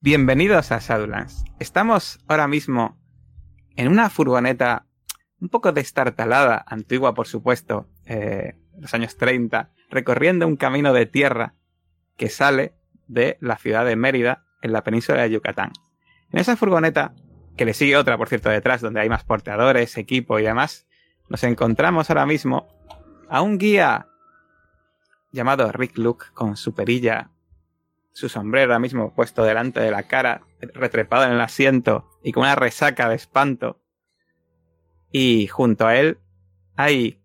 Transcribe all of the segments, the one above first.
Bienvenidos a Shadowlands. Estamos ahora mismo en una furgoneta un poco destartalada, antigua por supuesto, eh, los años 30, recorriendo un camino de tierra que sale de la ciudad de Mérida, en la península de Yucatán. En esa furgoneta, que le sigue otra, por cierto, detrás, donde hay más porteadores, equipo y demás, nos encontramos ahora mismo a un guía llamado Rick Luke con su perilla su sombrero ahora mismo puesto delante de la cara, retrepado en el asiento y con una resaca de espanto. Y junto a él hay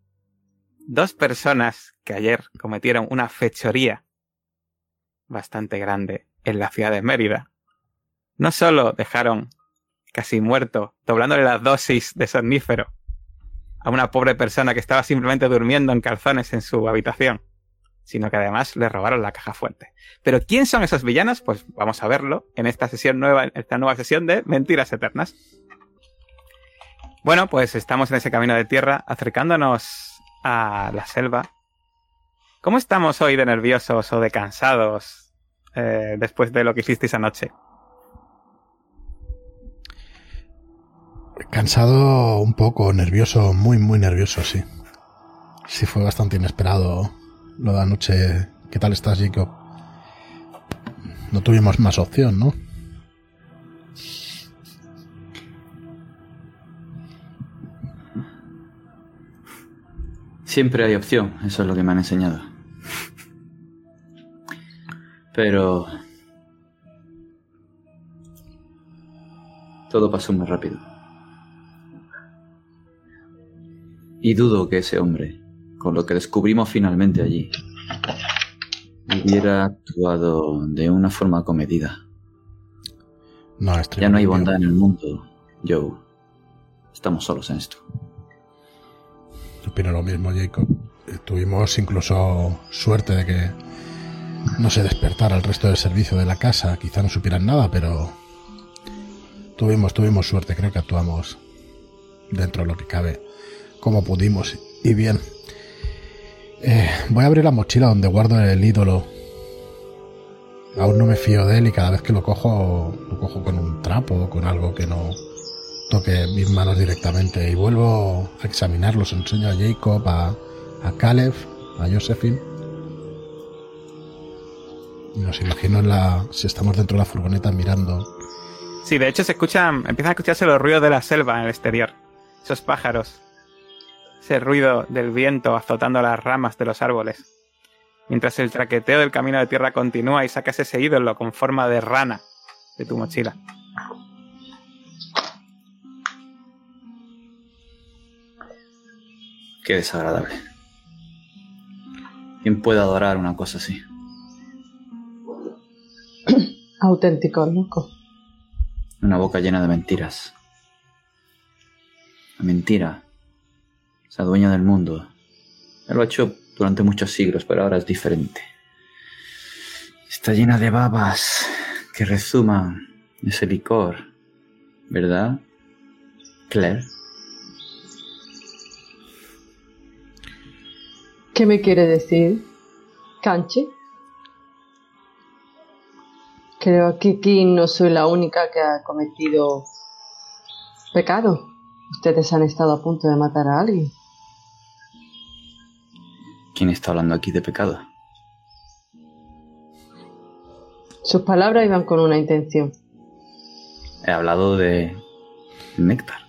dos personas que ayer cometieron una fechoría bastante grande en la ciudad de Mérida. No solo dejaron casi muerto, doblándole la dosis de somnífero a una pobre persona que estaba simplemente durmiendo en calzones en su habitación, sino que además le robaron la caja fuerte. Pero ¿quién son esos villanos? Pues vamos a verlo en esta sesión nueva, en esta nueva sesión de Mentiras Eternas. Bueno, pues estamos en ese camino de tierra, acercándonos a la selva. ¿Cómo estamos hoy de nerviosos o de cansados eh, después de lo que hicisteis anoche? Cansado un poco, nervioso, muy, muy nervioso, sí. Sí, fue bastante inesperado lo de anoche. ¿Qué tal estás, Jacob? No tuvimos más opción, ¿no? Siempre hay opción, eso es lo que me han enseñado. Pero... Todo pasó muy rápido. Y dudo que ese hombre con lo que descubrimos finalmente allí, hubiera actuado de una forma comedida. No, ya no hay bondad en el mundo, Joe. Estamos solos en esto. Opino lo mismo, Jacob. Eh, tuvimos incluso suerte de que no se despertara el resto del servicio de la casa. Quizá no supieran nada, pero tuvimos, tuvimos suerte. Creo que actuamos dentro de lo que cabe, como pudimos y bien. Eh, voy a abrir la mochila donde guardo el ídolo. Aún no me fío de él y cada vez que lo cojo, lo cojo con un trapo o con algo que no toque mis manos directamente. Y vuelvo a examinarlos. Enseño a Jacob, a, a Caleb, a Josephine. Nos imagino la, si estamos dentro de la furgoneta mirando. Sí, de hecho se escuchan, empiezan a escucharse los ruidos de la selva en el exterior. Esos pájaros ese ruido del viento azotando las ramas de los árboles, mientras el traqueteo del camino de tierra continúa y sacas ese ídolo con forma de rana de tu mochila. Qué desagradable. ¿Quién puede adorar una cosa así? Auténtico, loco. Una boca llena de mentiras. La mentira esa dueña del mundo. Él lo ha hecho durante muchos siglos, pero ahora es diferente. Está llena de babas que rezuman ese licor, ¿verdad, Claire? ¿Qué me quiere decir, Canche? Creo que aquí no soy la única que ha cometido pecado. Ustedes han estado a punto de matar a alguien. ¿Quién está hablando aquí de pecado? Sus palabras iban con una intención. He hablado de néctar.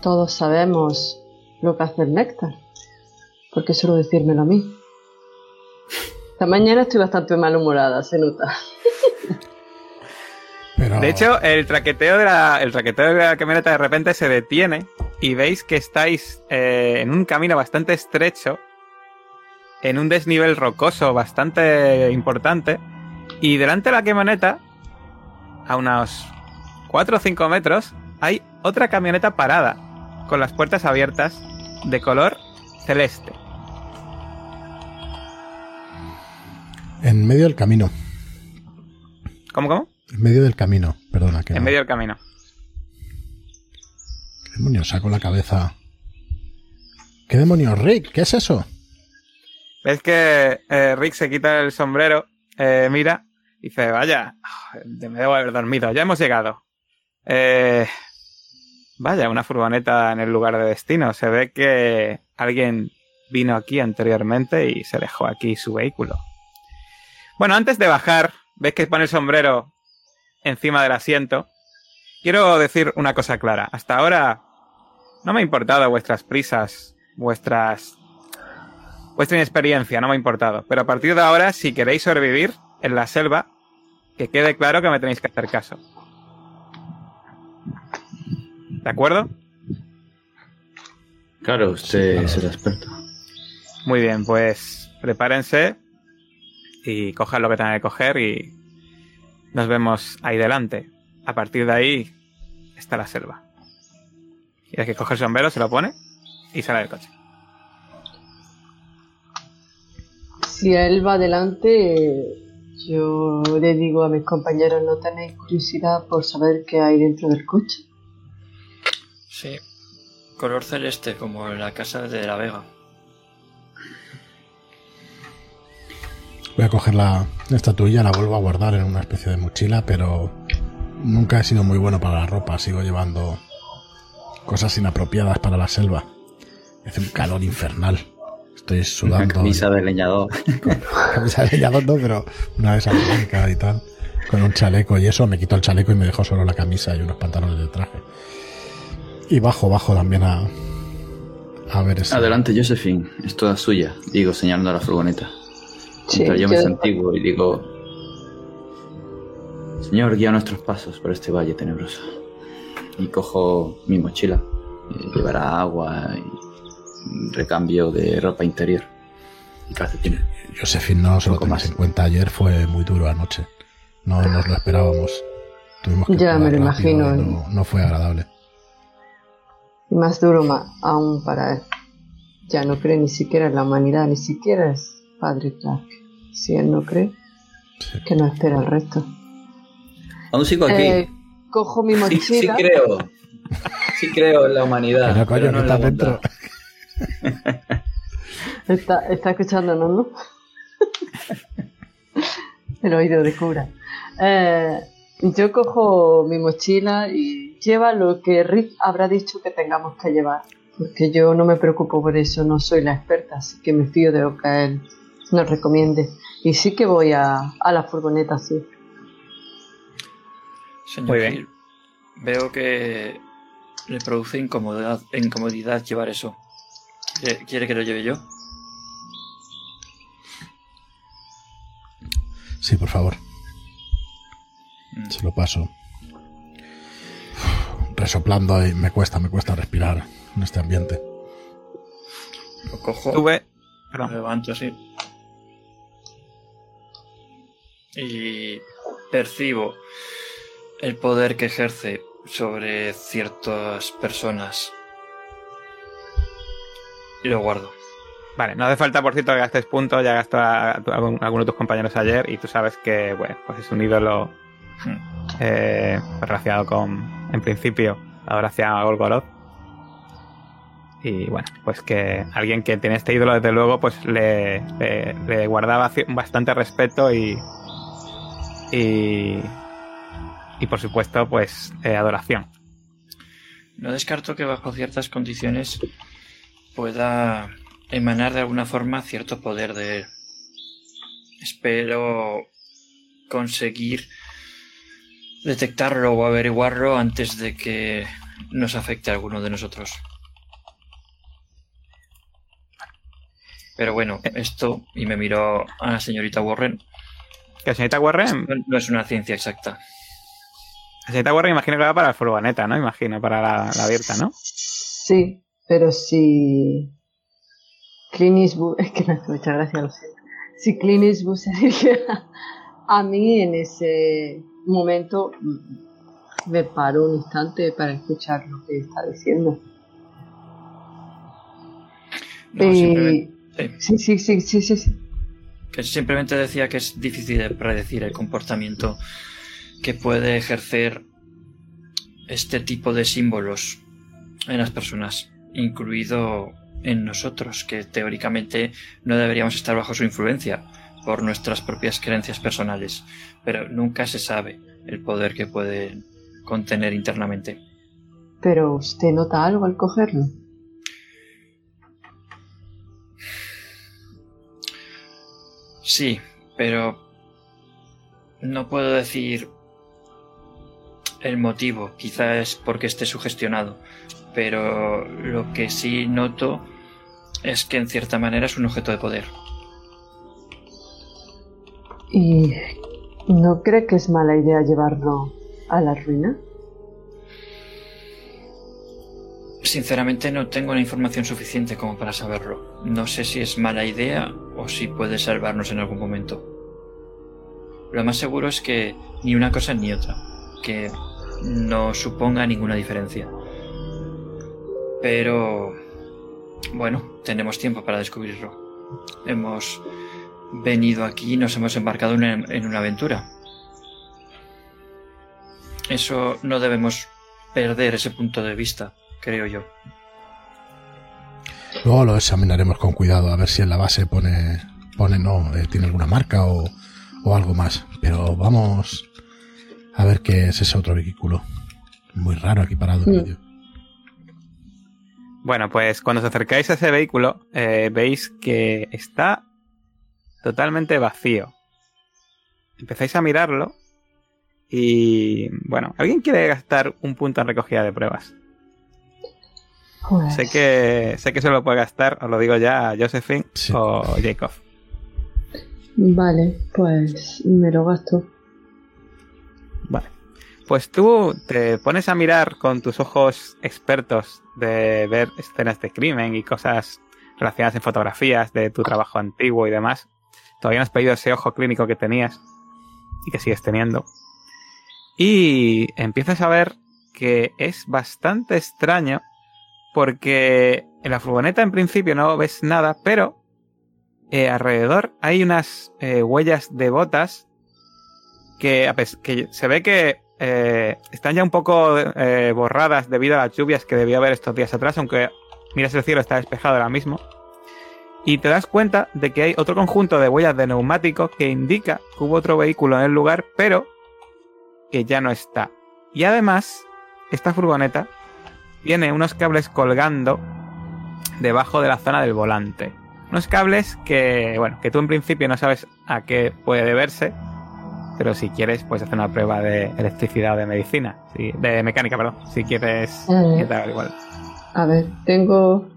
Todos sabemos lo que hace el néctar. ¿Por qué solo decírmelo a mí? Esta mañana estoy bastante malhumorada, se nota. De hecho, el traqueteo de la, el traqueteo de la camioneta de repente se detiene y veis que estáis eh, en un camino bastante estrecho en un desnivel rocoso bastante importante. Y delante de la camioneta, a unos 4 o 5 metros, hay otra camioneta parada, con las puertas abiertas, de color celeste. En medio del camino. ¿Cómo, cómo? En medio del camino, perdona. Que en medio del camino. ¿Qué demonios saco la cabeza? ¿Qué demonios, Rick? ¿Qué es eso? Ves que eh, Rick se quita el sombrero, eh, mira, Dice, vaya, me debo haber dormido, ya hemos llegado. Eh, vaya, una furgoneta en el lugar de destino. Se ve que alguien vino aquí anteriormente y se dejó aquí su vehículo. Bueno, antes de bajar, ves que pone el sombrero encima del asiento. Quiero decir una cosa clara. Hasta ahora no me ha importado vuestras prisas, vuestras... vuestra inexperiencia, no me ha importado. Pero a partir de ahora, si queréis sobrevivir en la selva, que quede claro que me tenéis que hacer caso. ¿De acuerdo? Claro, usted es el experto. Muy bien, pues prepárense y cojan lo que tengan que coger y nos vemos ahí delante. A partir de ahí está la selva. Y el que coge el sombrero se lo pone y sale del coche. Si él va adelante, yo le digo a mis compañeros, ¿no tenéis curiosidad por saber qué hay dentro del coche? Sí. Color celeste, como en la casa de la Vega. Voy a coger la estatuilla, la vuelvo a guardar en una especie de mochila, pero nunca he sido muy bueno para la ropa. Sigo llevando cosas inapropiadas para la selva. Hace un calor infernal. Estoy Una sudando. camisa de leñador. camisa de leñador, no, pero una de esas blancas y tal. Con un chaleco y eso, me quito el chaleco y me dejo solo la camisa y unos pantalones de traje. Y bajo, bajo también a. A ver ese. Adelante, Josephine. Es toda suya. Digo, señalando a la furgoneta. Sí, yo me santiguo y digo... Señor, guía nuestros pasos por este valle tenebroso. Y cojo mi mochila. Llevará agua y recambio de ropa interior. Y calcetines. Josephine, no se lo tomas en cuenta. Ayer fue muy duro anoche. No nos lo esperábamos. Tuvimos que Ya me lo imagino. y No, no fue agradable. Y más duro ma- aún para él. Ya no cree ni siquiera en la humanidad, ni siquiera es Padre Clark. Si él no cree, Sí. que no espera el resto. Aún sigo aquí. Eh, cojo mi sí, mochila. sí creo. Sí creo en la humanidad. Pero coño, pero no estás dentro. Está, está escuchándonos, ¿no? El oído de cura. Eh, yo cojo mi mochila y lleva lo que Rick habrá dicho que tengamos que llevar. Porque yo no me preocupo por eso, no soy la experta, así que me fío de lo que él nos recomiende. Y sí que voy a, a la furgoneta azul. Señor Muy bien. Veo que le produce incomodidad, incomodidad llevar eso. ¿Quiere, que lo lleve yo? Sí, por favor. Mm. Se lo paso. Resoplando y me cuesta, me cuesta respirar en este ambiente. Lo cojo, Sube. lo levanto así. Y percibo el poder que ejerce sobre ciertas personas. Y lo guardo. Vale, no hace falta, por cierto, que gastes puntos. Ya gastó a, a- a alguno de tus compañeros ayer y tú sabes que, bueno, pues es un ídolo Hmm. eh, relacionado con, en principio, la adoración a Golgoroth. Y bueno, pues que alguien que tiene este ídolo, desde luego, pues le, le- le guardaba bastante respeto y. Y. Y por supuesto, pues eh, adoración. No descarto que bajo ciertas condiciones pueda emanar de alguna forma cierto poder de él. Espero conseguir detectarlo o averiguarlo antes de que nos afecte a alguno de nosotros. Pero bueno, esto, y me miró a la señorita Warren, Que la señorita Warren. no- no es una ciencia exacta. La señorita Warren imagino que va para la furgoneta, ¿no? Imagino, para la, la abierta, ¿no? Sí, pero si Clint Eastwood, es que me hace mucha gracia, lo siento. Si Clint Eastwood se dirige a, mí en ese momento, me paro un instante para escuchar lo que está diciendo. No, simplemente- sí, sí, sí, sí, sí, sí. que simplemente decía que es difícil de predecir el comportamiento que puede ejercer este tipo de símbolos en las personas, incluido en nosotros, que teóricamente no deberíamos estar bajo su influencia, por nuestras propias creencias personales, pero nunca se sabe el poder que puede contener internamente. Pero usted nota algo al cogerlo. Sí, pero no puedo decir el motivo, quizá es porque esté sugestionado, pero lo que sí noto es que en cierta manera es un objeto de poder. ¿Y no cree que es mala idea llevarlo a la ruina? Sinceramente no tengo la información suficiente como para saberlo. No sé si es mala idea o si puede salvarnos en algún momento. Lo más seguro es que ni una cosa ni otra, que no suponga ninguna diferencia. Pero... Bueno, tenemos tiempo para descubrirlo. Hemos venido aquí y nos hemos embarcado en una aventura. Eso no debemos perder ese punto de vista, creo yo. Luego lo examinaremos con cuidado a ver si en la base pone, pone no, eh, tiene alguna marca o, o algo más. Pero vamos a ver qué es ese otro vehículo. Muy raro aquí parado en medio. Bueno, pues cuando os acercáis a ese vehículo, eh, veis que está totalmente vacío. Empezáis a mirarlo y bueno, ¿alguien quiere gastar un punto en recogida de pruebas? Pues... Sé que sé que se lo puede gastar, os lo digo ya, Josephine Sí. o Jacob. Vale, pues me lo gasto. Vale. Pues tú te pones a mirar con tus ojos expertos de ver escenas de crimen y cosas relacionadas en fotografías de tu trabajo antiguo y demás. Todavía no has pedido ese ojo clínico que tenías y que sigues teniendo. Y empiezas a ver que es bastante extraño porque en la furgoneta en principio no ves nada, pero eh, alrededor hay unas eh, huellas de botas que se ve que eh, están ya un poco eh, borradas debido a las lluvias que debió haber estos días atrás, aunque miras el cielo está despejado ahora mismo. Y te das cuenta de que hay otro conjunto de huellas de neumático que indica que hubo otro vehículo en el lugar, pero que ya no está. Y además, esta furgoneta tiene unos cables colgando debajo de la zona del volante. Unos cables que, bueno, que tú en principio no sabes a qué puede deberse, pero si quieres puedes hacer una prueba de electricidad o de medicina, si- de mecánica, perdón, si quieres Eh. intentar igual. A ver, tengo...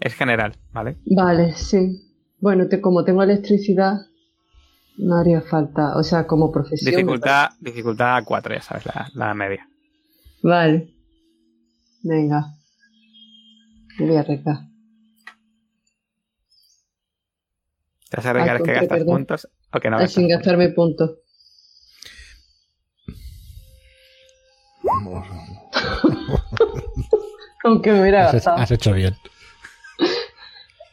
Es general, ¿vale? Vale, sí. Bueno, te- como tengo electricidad, no haría falta. O sea, como profesión. Dificultad, dificultad 4, ya sabes, la, la media. Vale. Venga. Me voy a arriesgar. ¿Te vas a Al es que gastas puntos no sin gastarme puntos. Aunque me hubiera Has, has hecho bien.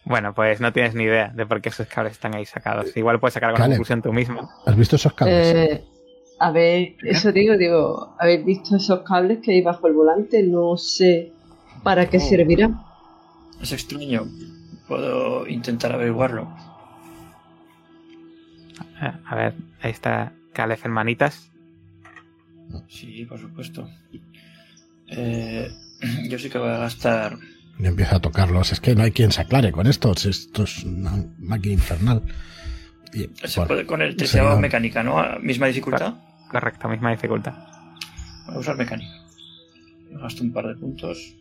Bueno, pues no tienes ni idea de por qué esos cables están ahí sacados. Igual puedes sacar alguna conclusión tú mismo. ¿Has visto esos cables? Eh, a ver, eso digo, digo, ¿habéis visto esos cables que hay bajo el volante? No sé para qué Oh. servirán. Es extraño. Puedo intentar averiguarlo. Eh, A ver, ahí está Caleb en manitas. Sí, por supuesto. Eh, yo sí que voy a gastar. Y empieza a tocarlos. Es que no hay quien se aclare con esto. Esto es una máquina infernal. Y, Se puede con el sería- mecánica, ¿no? A Misma dificultad. Correcto, misma dificultad. Voy a usar mecánica. Gasto un par de puntos.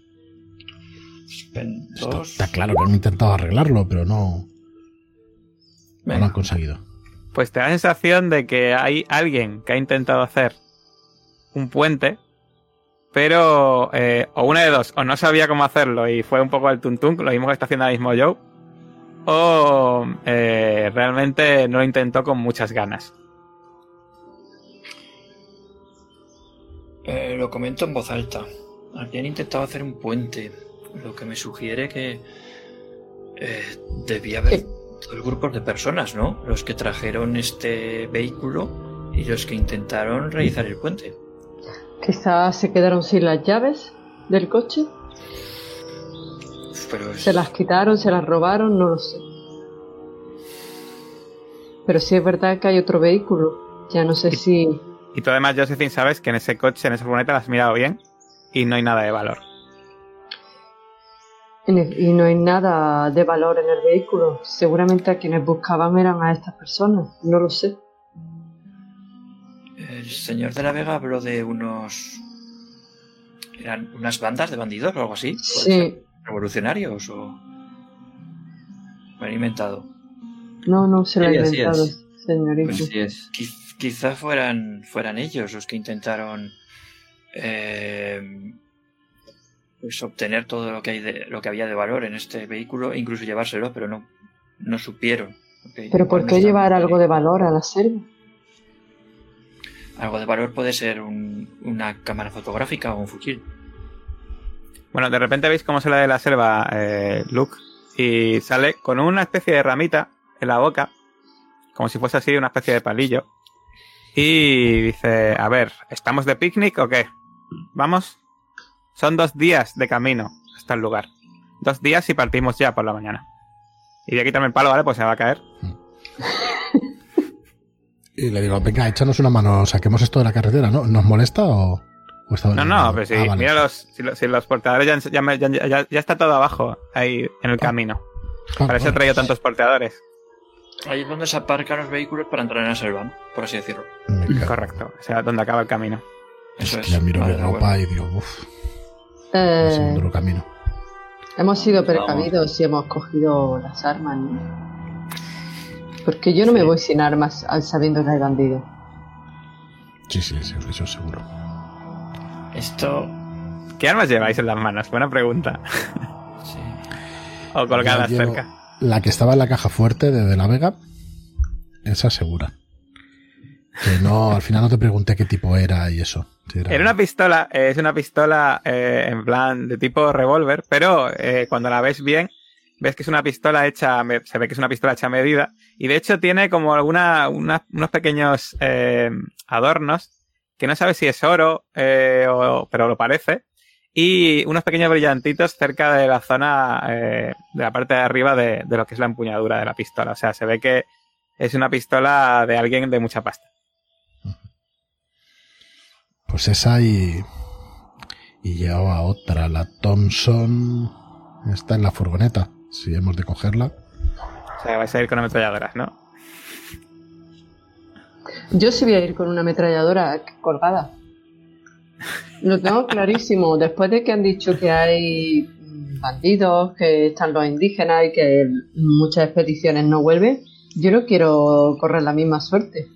Esto está claro que han intentado arreglarlo, pero no, no lo han conseguido. Pues te da la sensación de que hay alguien que ha intentado hacer un puente, pero eh, o una de dos, o no sabía cómo hacerlo y fue un poco al tuntún, lo mismo que está haciendo ahora mismo Joe, o eh, realmente no lo intentó con muchas ganas. Eh, lo comento en voz alta. Habían intentado hacer un puente, lo que me sugiere que eh, debía haber. Dos grupos de personas, ¿no? Los que trajeron este vehículo y los que intentaron realizar el puente. Quizás se quedaron sin las llaves del coche. Pero es- Se las quitaron, se las robaron, no lo sé. Pero sí es verdad que hay otro vehículo. Ya no sé si... Y tú además, Josephine, sabes que en ese coche, en esa furgoneta, la has mirado bien y no hay nada de valor. Y no hay nada de valor en el vehículo. Seguramente a quienes buscaban eran a estas personas. No lo sé. El señor de la Vega habló de unos. ¿Eran unas bandas de bandidos o algo así? Sí. ¿Revolucionarios o.? Me lo he inventado. No, no se lo ha Sí, así inventado, señorito. Pues sí es. Quiz- quizá fueran, fueran ellos los que intentaron. eh, pues obtener todo lo que, hay de, lo que había de valor en este vehículo incluso llevárselo, pero no, no supieron. Pero ¿por qué llevar algo de valor a la selva? Algo de valor puede ser un- una cámara fotográfica o un fusil. Bueno, de repente veis cómo sale de la selva eh, Luke y sale con una especie de ramita en la boca, como si fuese así una especie de palillo. Y dice, a ver, ¿estamos de picnic o qué? ¿Vamos? Son dos días de camino hasta el lugar. Dos días y partimos ya por la mañana. Y voy a quitarme el palo, ¿vale? Pues se va a caer. Y le digo, venga, échanos una mano, saquemos esto de la carretera, ¿no? ¿Nos molesta o...? o está No, bien? no, pero sí, Ah, vale. mira los, si, los, si los portadores ya, ya, me- ya- ya- ya está todo abajo, ahí en el camino. Ah, Para eso he traído tantos porteadores. Ahí es donde se aparcan los vehículos para entrar en la selva, ¿no? por así decirlo. Correcto, o sea, donde acaba el camino. Eso Es es. que ya miro Vale, mi ropa y digo, uff, es un Eh, duro camino. hemos sido Vamos. precavidos y hemos cogido las armas, ¿no? Porque yo no me Sí. voy sin armas al sabiendo que hay bandidos. Sí, sí, sí, eso seguro. Esto. ¿Qué armas lleváis en las manos? Buena pregunta. Sí. O colgadas cerca. La que estaba en la caja fuerte de, de la Vega, esa segura. Que no, al final no te pregunté qué tipo era y eso. Era- una pistola, eh, es una pistola eh, en plan de tipo revólver, pero eh, cuando la ves bien, ves que es una pistola hecha, se ve que es una pistola hecha a medida, y de hecho tiene como alguna, una- unos pequeños eh, adornos, que no sabes si es oro, eh, o- pero lo parece, y unos pequeños brillantitos cerca de la zona, de la parte de arriba de, de lo que es la empuñadura de la pistola. O sea, se ve que es una pistola de alguien de mucha pasta. Pues esa y. Y llevaba otra, la Thompson. Está en la furgoneta. Si hemos de cogerla. O sea, vais a ir con ametralladoras, ¿no? Yo sí voy a ir con una ametralladora colgada. Lo tengo clarísimo. Después de que han dicho que hay bandidos, que están los indígenas y que muchas expediciones no vuelven, yo no quiero correr la misma suerte.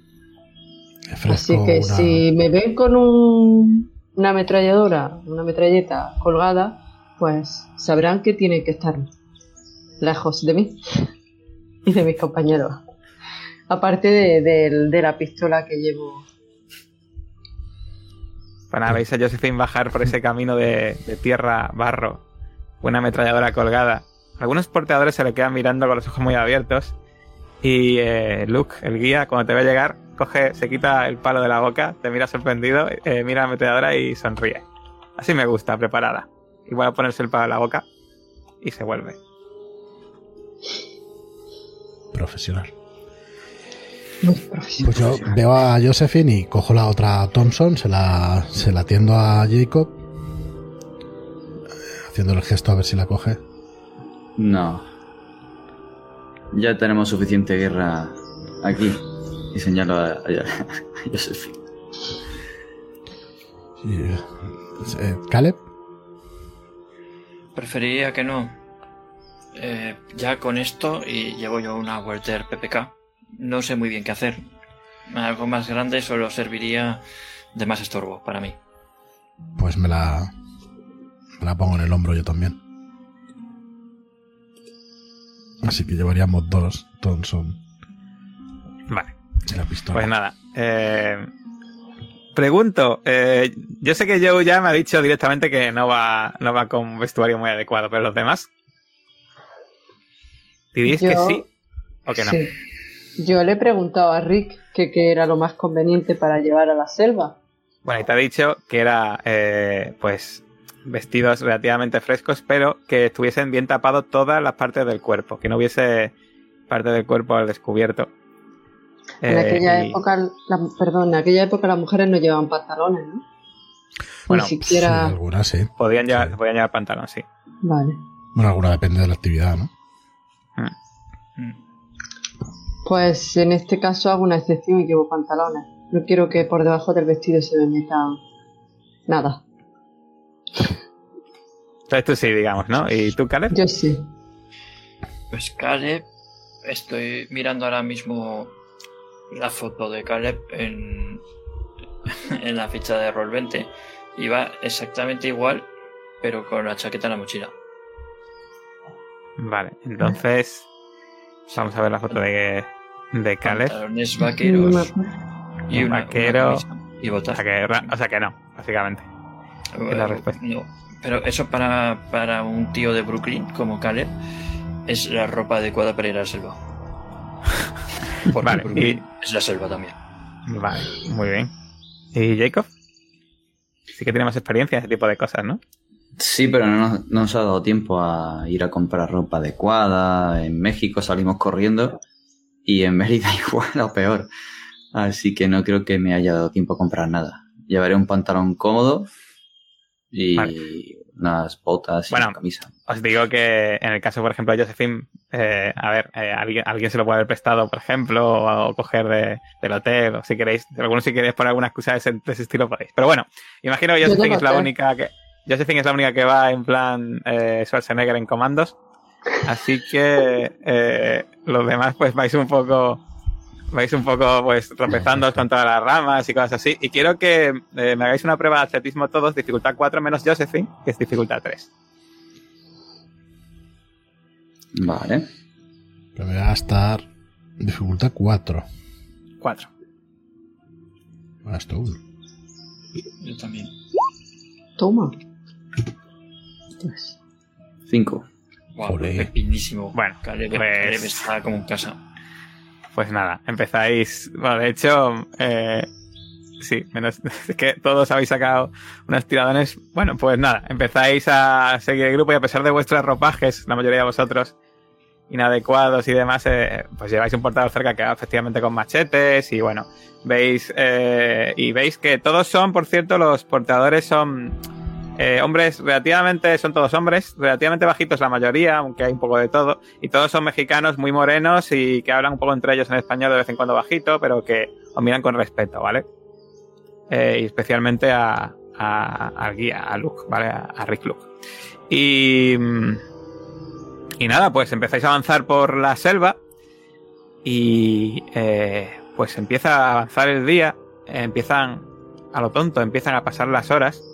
Así que una- si me ven con un- una ametralladora, una metralleta colgada, pues sabrán que tienen que estar lejos de mí y de mis compañeros. Aparte de, de- de la pistola que llevo. Para veis a Josephine bajar por ese camino de, de tierra, barro, una ametralladora colgada. Algunos porteadores se le quedan mirando con los ojos muy abiertos. Y eh, Luke, el guía, cuando te ve llegar, coge, se quita el palo de la boca, te mira sorprendido, eh, mira la ametralladora y sonríe. Así me gusta, preparada. Y vuelve a ponerse el palo en la boca y se vuelve. Profesional. Pues yo veo a Josephine y cojo la otra Thompson, se la, se la tiendo a Jacob. eh, Haciendo el gesto a ver si la coge. No. Ya tenemos suficiente guerra aquí. Y señalo a, a, a Josephine. Y, eh, eh, Caleb, Preferiría que no. Eh, ya con esto, y llevo yo una Walter PPK, no sé muy bien qué hacer. Algo más grande solo serviría de más estorbo para mí. pues me la, me la pongo en el hombro yo también. Así que llevaríamos dos Thompson Vale. Y la pistola. Pues nada. eh, pregunto, eh, yo sé que Joe ya me ha dicho directamente que no va, no va con un vestuario muy adecuado, pero los demás. ¿Diréis que sí o que no? Sí. Yo le he preguntado a Rick que qué era lo más conveniente para llevar a la selva. Bueno, y te ha dicho que era, eh, pues, vestidos relativamente frescos, pero que estuviesen bien tapados todas las partes del cuerpo, que no hubiese parte del cuerpo al descubierto. En Eh, aquella y- época, la- perdón, en aquella época las mujeres no llevaban pantalones, ¿no? Bueno, Ni siquiera. Sí, algunas sí. Podían llevar, Sí. podían llevar pantalón, sí. Vale. Bueno, alguna depende de la actividad, ¿no? Mm. Pues en este caso hago una excepción y llevo pantalones. No quiero que por debajo del vestido se me meta nada. Entonces tú sí, digamos, ¿no? ¿Y tú, Caleb? Yo sí. Pues Caleb, estoy mirando ahora mismo la foto de Caleb en, en la ficha de Roll 20 y va exactamente igual, pero con la chaqueta en la mochila. Vale, entonces vamos a ver la foto de, de Caleb. Pantalones vaqueros acuerdo. y una, Vaquero. una y O botas. sea, que, ra- o sea que no, básicamente. es la Eh, respuesta. no, pero eso para, para un tío de Brooklyn como Caleb es la ropa adecuada para ir a la selva. Porque Vale, Brooklyn es la selva también. Vale, muy bien. ¿Y Jacob? Sí que tiene más experiencia en ese tipo de cosas, ¿no? Sí, pero no, nos- no nos ha dado tiempo a ir a comprar ropa adecuada. En México salimos corriendo y en Mérida igual o peor. Así que no creo que me haya dado tiempo a comprar nada. Llevaré un pantalón cómodo y Vale. Unas botas y Bueno. una camisa. Os digo que en el caso, por ejemplo, de Josephine, eh, a ver, eh, alguien, alguien se lo puede haber prestado, por ejemplo, o, o coger de- del hotel, o si queréis, algunos si queréis poner alguna excusa de ese, de ese estilo podéis. Pero bueno, imagino que Yo Josephine es la única que Josephine es la única que va en plan eh, Schwarzenegger en comandos. Así que eh, los demás pues vais un poco vais un poco pues tropezando con todas las ramas y cosas así. Y quiero que eh, me hagáis una prueba de atletismo todos, dificultad 4 menos Josephine, que es dificultad 3. Vale. Pero me va a estar dificultad 4. 4. Vas tú. Yo también. Toma. Pues, Cinco. Wow, Olé. pepinísimo. Bueno, Caleb, pues- Caleb está como en casa. Pues nada, empezáis. Bueno, de hecho, eh, sí, menos es que todos habéis sacado unos tiradones. Bueno, pues nada, empezáis a seguir el grupo y a pesar de vuestros ropajes, la mayoría de vosotros inadecuados y demás, eh, pues lleváis un portador cerca que va efectivamente con machetes y bueno, veis eh, y veis que todos son, por cierto, los portadores son eh, hombres relativamente, son todos hombres, relativamente bajitos la mayoría, aunque hay un poco de todo, y todos son mexicanos muy morenos y que hablan un poco entre ellos en español de vez en cuando bajito, pero que os miran con respeto, ¿vale? Eh, y especialmente a, al guía, a Luke, ¿vale? A, a Rick Luke. Y, y nada, pues empezáis a avanzar por la selva y eh, pues empieza a avanzar el día, empiezan a lo tonto, empiezan a pasar las horas.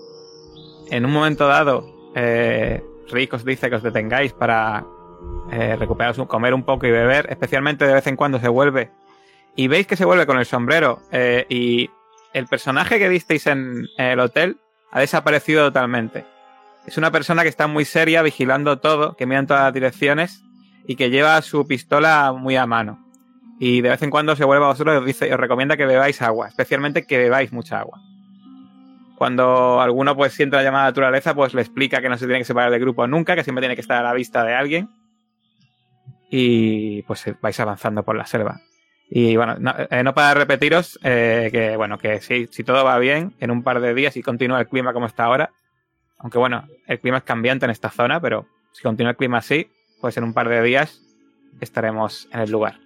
En un momento dado, eh, Rick os dice que os detengáis para eh, recuperaros, un- comer un poco y beber, especialmente de vez en cuando se vuelve. Y veis que se vuelve con el sombrero eh, y el personaje que visteis en, en el hotel ha desaparecido totalmente. Es una persona que está muy seria, vigilando todo, que mira en todas las direcciones y que lleva su pistola muy a mano. Y de vez en cuando se vuelve a vosotros y os dice, os recomienda que bebáis agua, especialmente que bebáis mucha agua. Cuando alguno pues siente la llamada naturaleza, pues le explica que no se tiene que separar del grupo nunca, que siempre tiene que estar a la vista de alguien. Y pues vais avanzando por la selva. Y bueno, no, eh, no para repetiros eh, que bueno, que si, si todo va bien, en un par de días y continúa el clima como está ahora, aunque bueno, el clima es cambiante en esta zona, pero si continúa el clima así, pues en un par de días estaremos en el lugar.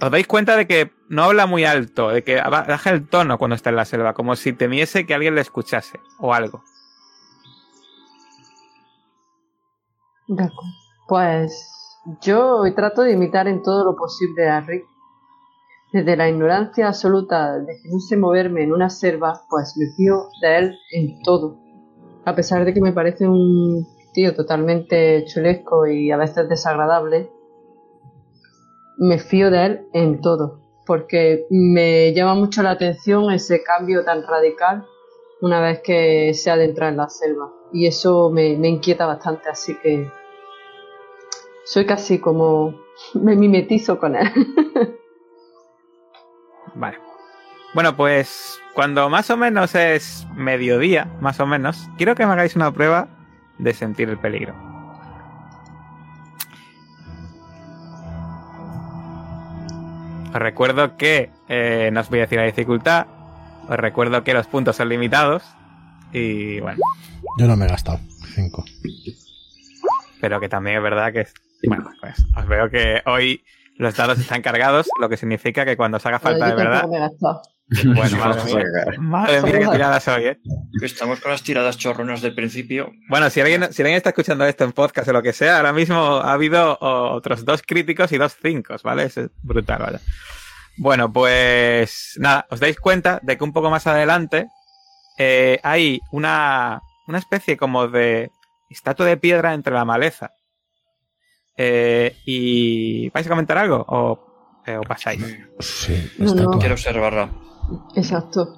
Os dais cuenta de que no habla muy alto, de que baja el tono cuando está en la selva, como si temiese que alguien le escuchase o algo. Pues yo trato de imitar en todo lo posible a Rick. Desde la ignorancia absoluta de que no sé moverme en una selva, pues me fío de él en todo. A pesar de que me parece un tío totalmente chulesco y a veces desagradable, me fío de él en todo. Porque me llama mucho la atención ese cambio tan radical una vez que se adentra en la selva. Y eso me, inquieta bastante, así que soy casi como me mimetizo con él. Vale. Bueno, pues cuando más o menos es mediodía, más o menos, quiero que me hagáis una prueba de sentir el peligro. Os recuerdo que eh, no os voy a decir la dificultad. Os recuerdo que los puntos son limitados. Y bueno, Yo no me he gastado. Cinco. pero que también es verdad que. Bueno, pues os veo que hoy los dados están cargados, lo que significa que cuando os haga falta de verdad. Bueno, madre mía. Madre mía, qué tiradas hoy, ¿eh? Estamos con las tiradas chorronas del principio. Bueno, si alguien, si alguien está escuchando esto en podcast o lo que sea, ahora mismo ha habido otros dos críticos y dos cinco, ¿vale? Es brutal, ¿vale? Bueno, pues nada, os dais cuenta de que un poco más adelante eh, hay una, una especie como de estatua de piedra entre la maleza. Eh, y ¿vais a comentar algo o, eh, o pasáis? Sí, No, no. Quiero observarla. Exacto.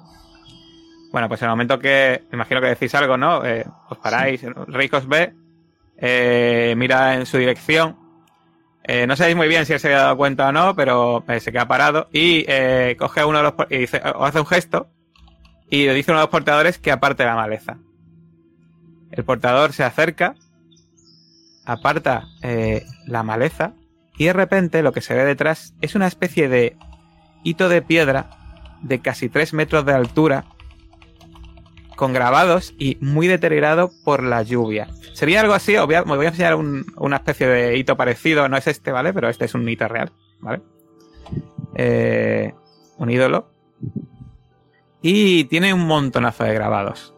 Bueno, pues en el momento que, me imagino que decís algo, ¿no? Eh, os paráis, Rick os ve, eh, mira en su dirección. Eh, no sabéis muy bien si él se había dado cuenta o no, pero eh, se queda parado y eh, coge a uno de los y dice, o hace un gesto y le dice a uno de los portadores que aparte la maleza. El portador se acerca, aparta eh, la maleza y de repente lo que se ve detrás es una especie de hito de piedra de casi 3 metros de altura con grabados y muy deteriorado por la lluvia. Sería algo así, os voy a, voy a enseñar un- una especie de hito parecido, no es este, ¿vale? Pero este es un hito real, ¿vale? Eh, un ídolo. Y tiene un montonazo de grabados.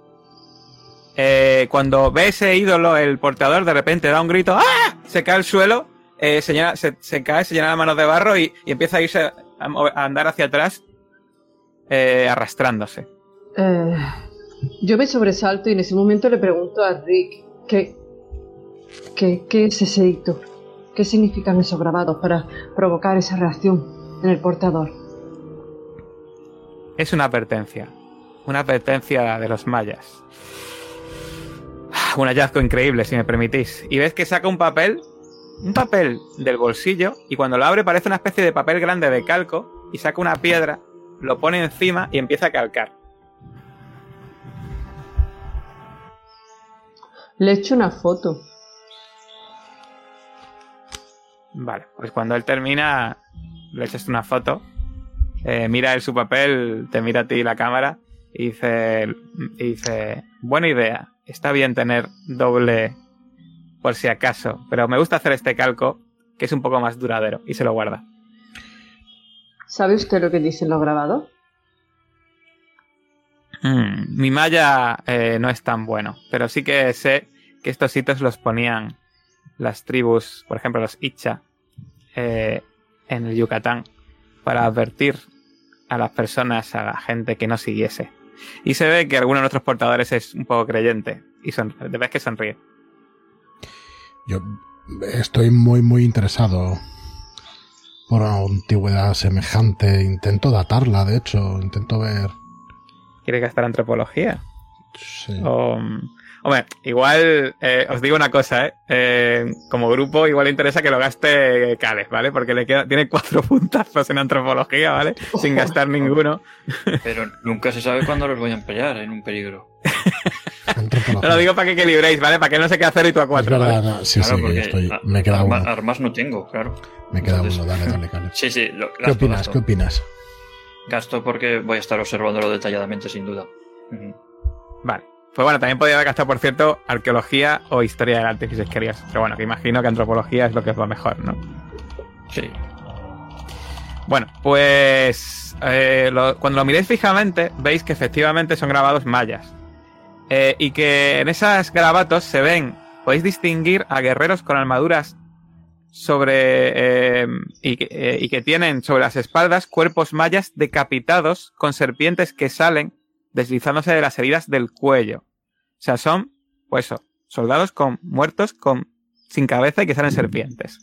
Eh, cuando ve ese ídolo, el portador de repente da un grito, ¡ah! Se cae al suelo, eh, se, llena- se- se cae, se llena las manos de barro y, y empieza a irse a, andar hacia atrás, eh, arrastrándose. Yo me sobresalto y en ese momento le pregunto a Rick qué, qué, qué es ese hito, qué significan esos grabados para provocar esa reacción en el portador. Es una advertencia. Una advertencia de los mayas. Un hallazgo increíble, si me permitís. Y ves que saca un papel, un papel del bolsillo, y cuando lo abre parece una especie de papel grande de calco, y saca una piedra, lo pone encima y empieza a calcar. Le echo una foto. Vale, pues cuando él termina, le echas una foto, eh, mira él su papel, te mira a ti la cámara y dice, y dice, buena idea, está bien tener doble por si acaso, pero me gusta hacer este calco que es un poco más duradero y se lo guarda. ¿Sabe usted lo que dicen los grabados? Mm, mi malla eh, no es tan bueno, pero sí que sé que estos hitos los ponían las tribus, por ejemplo los Icha, eh, en el Yucatán, para advertir a las personas, a la gente que no siguiese. Y se ve que alguno de nuestros portadores es un poco creyente y son, de vez que sonríe. Yo estoy muy, muy interesado por una antigüedad semejante. Intento datarla, de hecho. Intento ver. ¿Quiere gastar antropología? Sí. O, hombre, igual eh, os digo una cosa, ¿eh? Eh, Como grupo, igual le interesa que lo gaste Cales, ¿vale? Porque le queda, tiene cuatro puntazos en antropología, ¿vale? Sin gastar ninguno. Pero nunca se sabe cuándo los voy a emplear en un peligro. No lo digo para que equilibréis, ¿vale? Para que no se quede a cero y tú a cuatro. verdad, ¿vale? no, sí, Claro, sí, que porque estoy. a- Me queda arma- uno. Armas no tengo, claro. Me queda Entonces- uno, dale, dale, Carlos. Sí, sí. Lo, ¿Qué gasto, opinas? gasto. ¿Qué opinas? Gasto porque voy a estar observándolo detalladamente, sin duda. Vale. Pues bueno, también podría haber gastado, por cierto, arqueología o historia del arte, si os querías. Pero bueno, que imagino que antropología es lo que es lo mejor, ¿no? Sí. Bueno, pues eh, lo- cuando lo miréis fijamente, veis que efectivamente son grabados mayas. Eh, y que en esos grabatos se ven, podéis distinguir a guerreros con armaduras sobre. eh, y, y que tienen sobre las espaldas cuerpos mayas decapitados con serpientes que salen deslizándose de las heridas del cuello. O sea, son, pues eso, soldados con muertos con sin cabeza y que salen serpientes.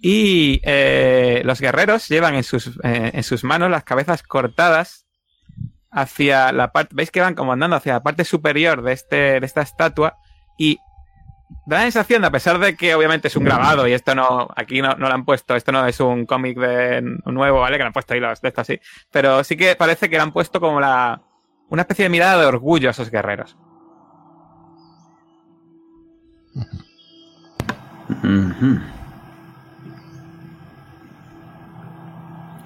Y eh, los guerreros llevan en sus, eh, en sus manos las cabezas cortadas hacia la parte. ¿Veis que van como andando hacia la parte superior de, este, de esta estatua? Y da la sensación, a pesar de que obviamente es un grabado y esto no. Aquí no, no lo han puesto, esto no es un cómic de nuevo, ¿vale? Que lo han puesto ahí los de esto así. Pero sí que parece que le han puesto como la. Una especie de mirada de orgullo a esos guerreros.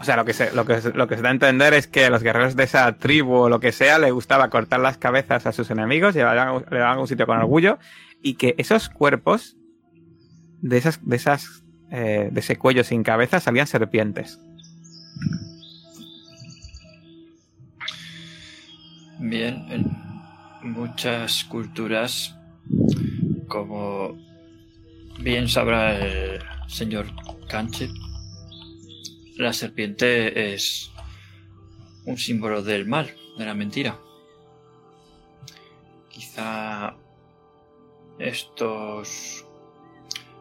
O sea, lo que, se, lo, que, lo que se da a entender es que a los guerreros de esa tribu o lo que sea le gustaba cortar las cabezas a sus enemigos, llevaban, llevaban a un sitio con orgullo, y que esos cuerpos de esas, de esas, eh, de ese cuello sin cabeza salían serpientes. Bien, en muchas culturas, como bien sabrá el señor Canche, la serpiente es un símbolo del mal, de la mentira. Quizá estos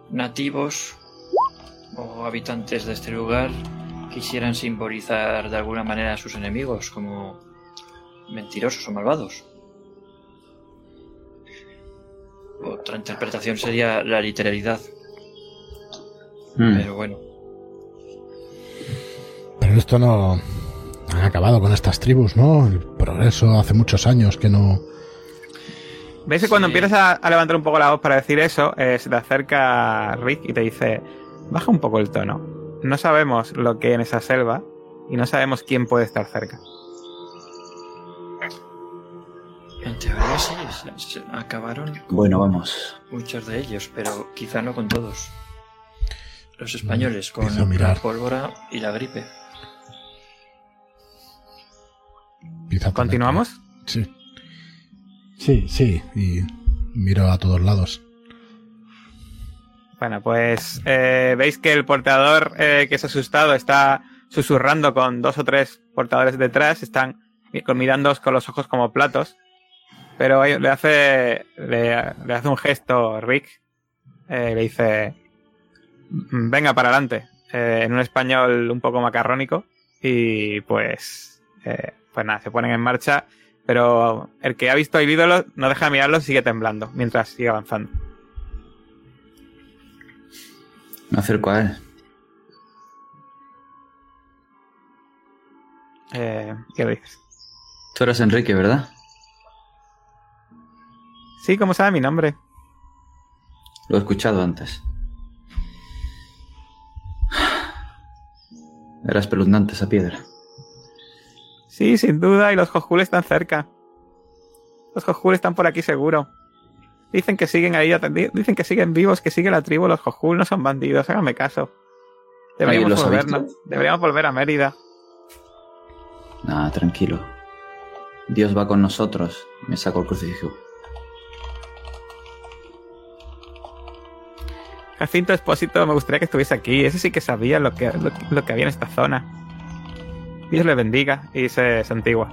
nativos o habitantes de este lugar quisieran simbolizar de alguna manera a sus enemigos como mentirosos o malvados. Otra interpretación sería la literalidad. Mm. Pero bueno, Pero esto no... Han acabado con estas tribus, ¿no? El progreso hace muchos años que no... ¿Ves que cuando Sí. empiezas a, a levantar un poco la voz para decir eso, eh, se te acerca Rick y te dice, baja un poco el tono. No sabemos lo que hay en esa selva y no sabemos quién puede estar cerca. en teoría sí, se- acabaron Bueno, vamos. muchos de ellos, pero quizá no con todos. Los españoles con a mirar. la pólvora y la gripe. ¿Continuamos? Sí. Sí, sí. Y miro a todos lados. Bueno, pues eh, veis que el portador eh, que es asustado está susurrando con dos o tres portadores detrás, están mirándoos con los ojos como platos, pero le hace, le, hace un gesto Rick, eh, le dice, "Mm, venga para adelante, eh, en un español un poco macarrónico, y pues, pues nada, se ponen en marcha, pero el que ha visto el ídolo no deja de mirarlo y sigue temblando mientras sigue avanzando. Me acerco a él. Eh, ¿Qué le dices? Tú eres Enrique, ¿verdad? Sí, ¿cómo sabe mi nombre? Lo he escuchado antes. Era espeluznante esa piedra. Sí, sin duda, y los Jojul están cerca. Los Jojul están por aquí seguro. Dicen que siguen ahí, atendi- dicen que siguen vivos, que sigue la tribu, los Jojul no son bandidos, háganme caso. ¿Alguien Deberíamos volvernos, deberíamos volver a Mérida. Nada, tranquilo. Dios va con nosotros. Me saco el crucifijo. Jacinto Espósito, me gustaría que estuviese aquí. Ese sí que sabía lo que, lo, que- lo que había en esta zona. Dios le bendiga y se santigua.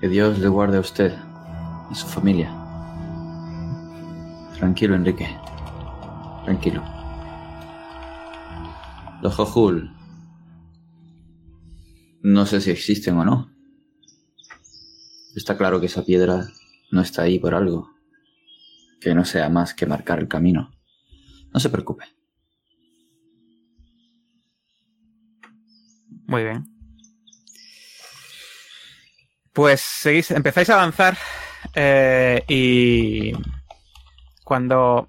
Que Dios le guarde a usted y su familia. Tranquilo, Enrique. Tranquilo. Los Jojul. No sé si existen o no. Está claro que esa piedra no está ahí por algo. Que no sea más que marcar el camino. No se preocupe. Muy bien. Pues seguís, empezáis a avanzar eh, y cuando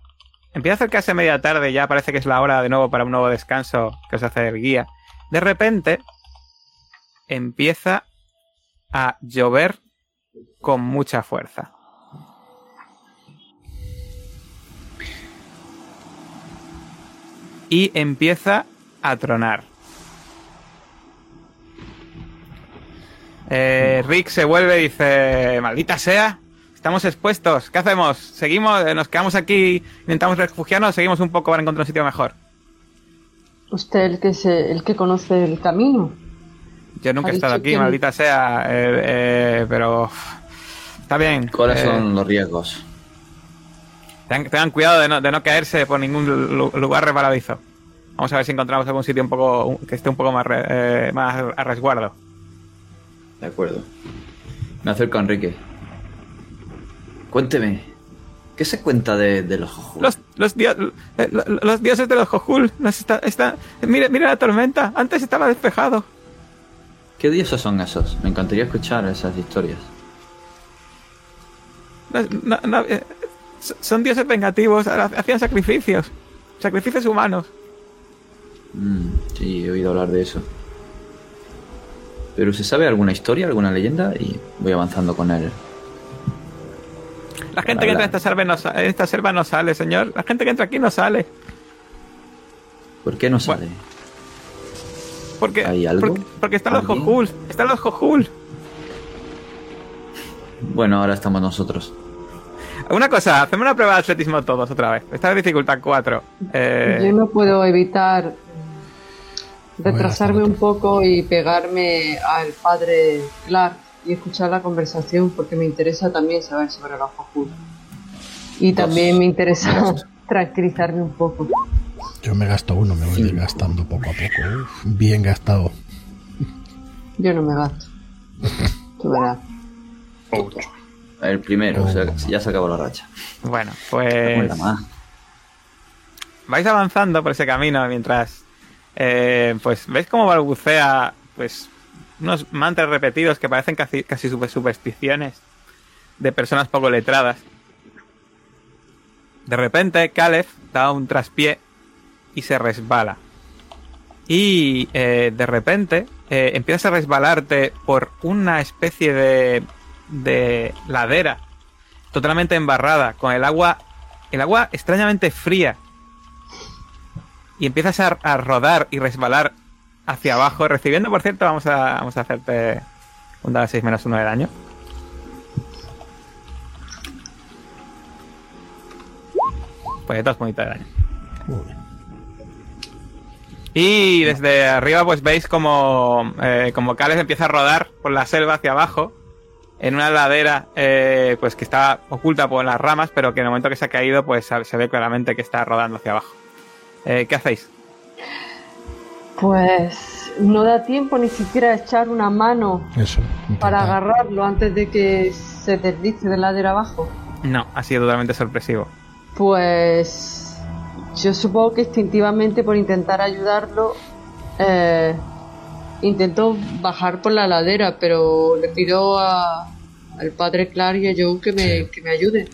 empieza a acercarse media tarde, ya parece que es la hora de nuevo para un nuevo descanso que os hace el guía. De repente empieza a llover con mucha fuerza. Y empieza a tronar. Eh, Rick se vuelve y dice, maldita sea, estamos expuestos, ¿qué hacemos? ¿Seguimos? Eh, ¿Nos quedamos aquí, intentamos refugiarnos seguimos un poco para encontrar un sitio mejor? Usted el que se, el que conoce el camino. Yo nunca Ha he estado aquí, que- maldita sea, eh, eh, pero está bien. ¿Cuáles eh, son los riesgos? Tengan, tengan cuidado de no, de no caerse por ningún lu- lugar resbaladizo. Vamos a ver si encontramos algún sitio un poco que esté un poco más, re- eh, más a resguardo. De acuerdo. Me acerco a Enrique. Cuénteme. ¿Qué se cuenta de, de los Jojul? Los, los, eh, lo- lo- los dioses de los Jojul. nos está, está, mire, mire la tormenta. Antes estaba despejado. ¿Qué dioses son esos? Me encantaría escuchar esas historias. No- no- no, eh, so- son dioses vengativos. ha- Hacían sacrificios. Sacrificios humanos. Mm, Sí, he oído hablar de eso. Pero ¿se sabe alguna historia, alguna leyenda? Y voy avanzando con él. La gente que entra en esta, selva no, en esta selva no sale, señor. La gente que entra aquí no sale. ¿Por qué no sale? Porque, ¿Hay algo? porque, porque están los. Jojul. Están los Jojul. Bueno, ahora estamos nosotros. Una cosa, hacemos una prueba de atletismo todos otra vez. Esta es dificultad 4. Eh, Yo no puedo evitar retrasarme un poco y pegarme al padre Clark y escuchar la conversación porque me interesa también saber sobre los Jojul. Y también me interesa tranquilizarme un poco. Yo me gasto uno, me voy Cinco. gastando poco a poco. Uf, bien gastado. Yo no me gasto. Tú verás. El primero, Oh, o sea, ya se acabó la racha. bueno, pues más. vais avanzando por ese camino mientras eh, pues veis cómo balbucea pues unos mantras repetidos que parecen casi, casi super- supersticiones de personas poco letradas. De repente, Caleb da un traspié y se resbala. Y eh, de repente eh, empiezas a resbalarte por una especie de, de ladera totalmente embarrada, con el agua, el agua extrañamente fría. Y empiezas a, a rodar y resbalar hacia abajo, recibiendo, por cierto, vamos a, vamos a hacerte un dado 6 menos 1 de daño. Pues dos puntitos de daño. Y desde arriba pues veis como, eh, como Cales empieza a rodar por la selva hacia abajo en una ladera eh, pues que está oculta por las ramas pero que en el momento que se ha caído pues se ve claramente que está rodando hacia abajo. Eh, ¿Qué hacéis? Pues no da tiempo ni siquiera a echar una mano Eso. para agarrarlo antes de que se deslice de ladera abajo. No, ha sido totalmente sorpresivo. Pues yo supongo que instintivamente por intentar ayudarlo eh, intentó bajar por la ladera, pero le pido a, al padre Clark y a Joe que me, Sí. que me ayude.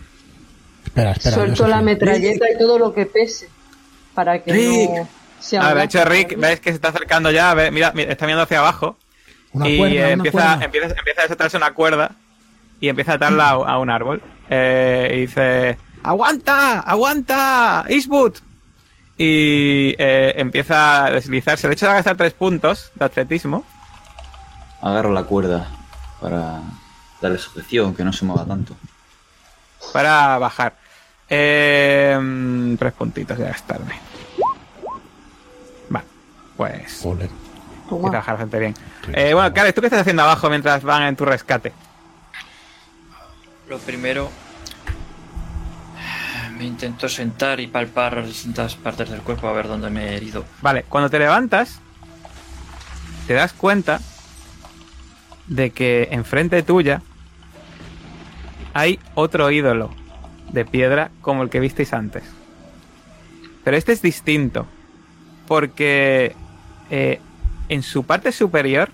Espera, espera. Suelto la metralleta y todo lo que pese para que Rick. no sea de hecho. Rick veis que se está acercando ya, mira, mira, está mirando hacia abajo Una y cuerda, eh, empieza, cuerda. empieza, empieza a desatarse una cuerda y empieza a atarla a, a un árbol. Eh, y dice, ¡aguanta! ¡aguanta! ¡Eastwood! Y eh, empieza a deslizarse. De hecho, va a gastar tres puntos de atletismo. Agarro la cuerda para darle sujeción, que no se mueva tanto. para bajar. Eh, tres puntitos de gastarme. Pues Joder. empieza a Toma. bajar bastante bien. Eh, bueno, Karen, ¿tú qué estás haciendo abajo mientras van en tu rescate? Lo primero, me intento sentar y palpar las distintas partes del cuerpo a ver dónde me he herido. Vale, cuando te levantas, te das cuenta de que enfrente tuya hay otro ídolo de piedra como el que visteis antes. Pero este es distinto, porque eh, en su parte superior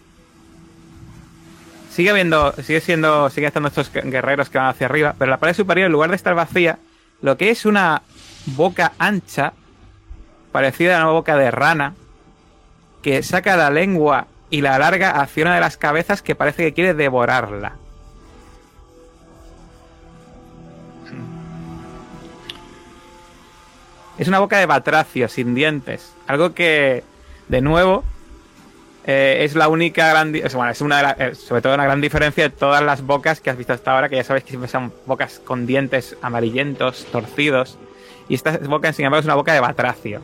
sigue habiendo, sigue siendo, sigue estando estos guerreros que van hacia arriba, pero la parte superior, en lugar de estar vacía, lo que es una boca ancha, parecida a una boca de rana, que saca la lengua y la alarga hacia una de las cabezas que parece que quiere devorarla. Es una boca de batracio, sin dientes. Algo que, de nuevo, eh, es la única gran... bueno, es eh, sobre todo una gran diferencia de todas las bocas que has visto hasta ahora, que ya sabéis que siempre son bocas con dientes amarillentos, torcidos. Y esta boca, sin embargo, es una boca de batracio.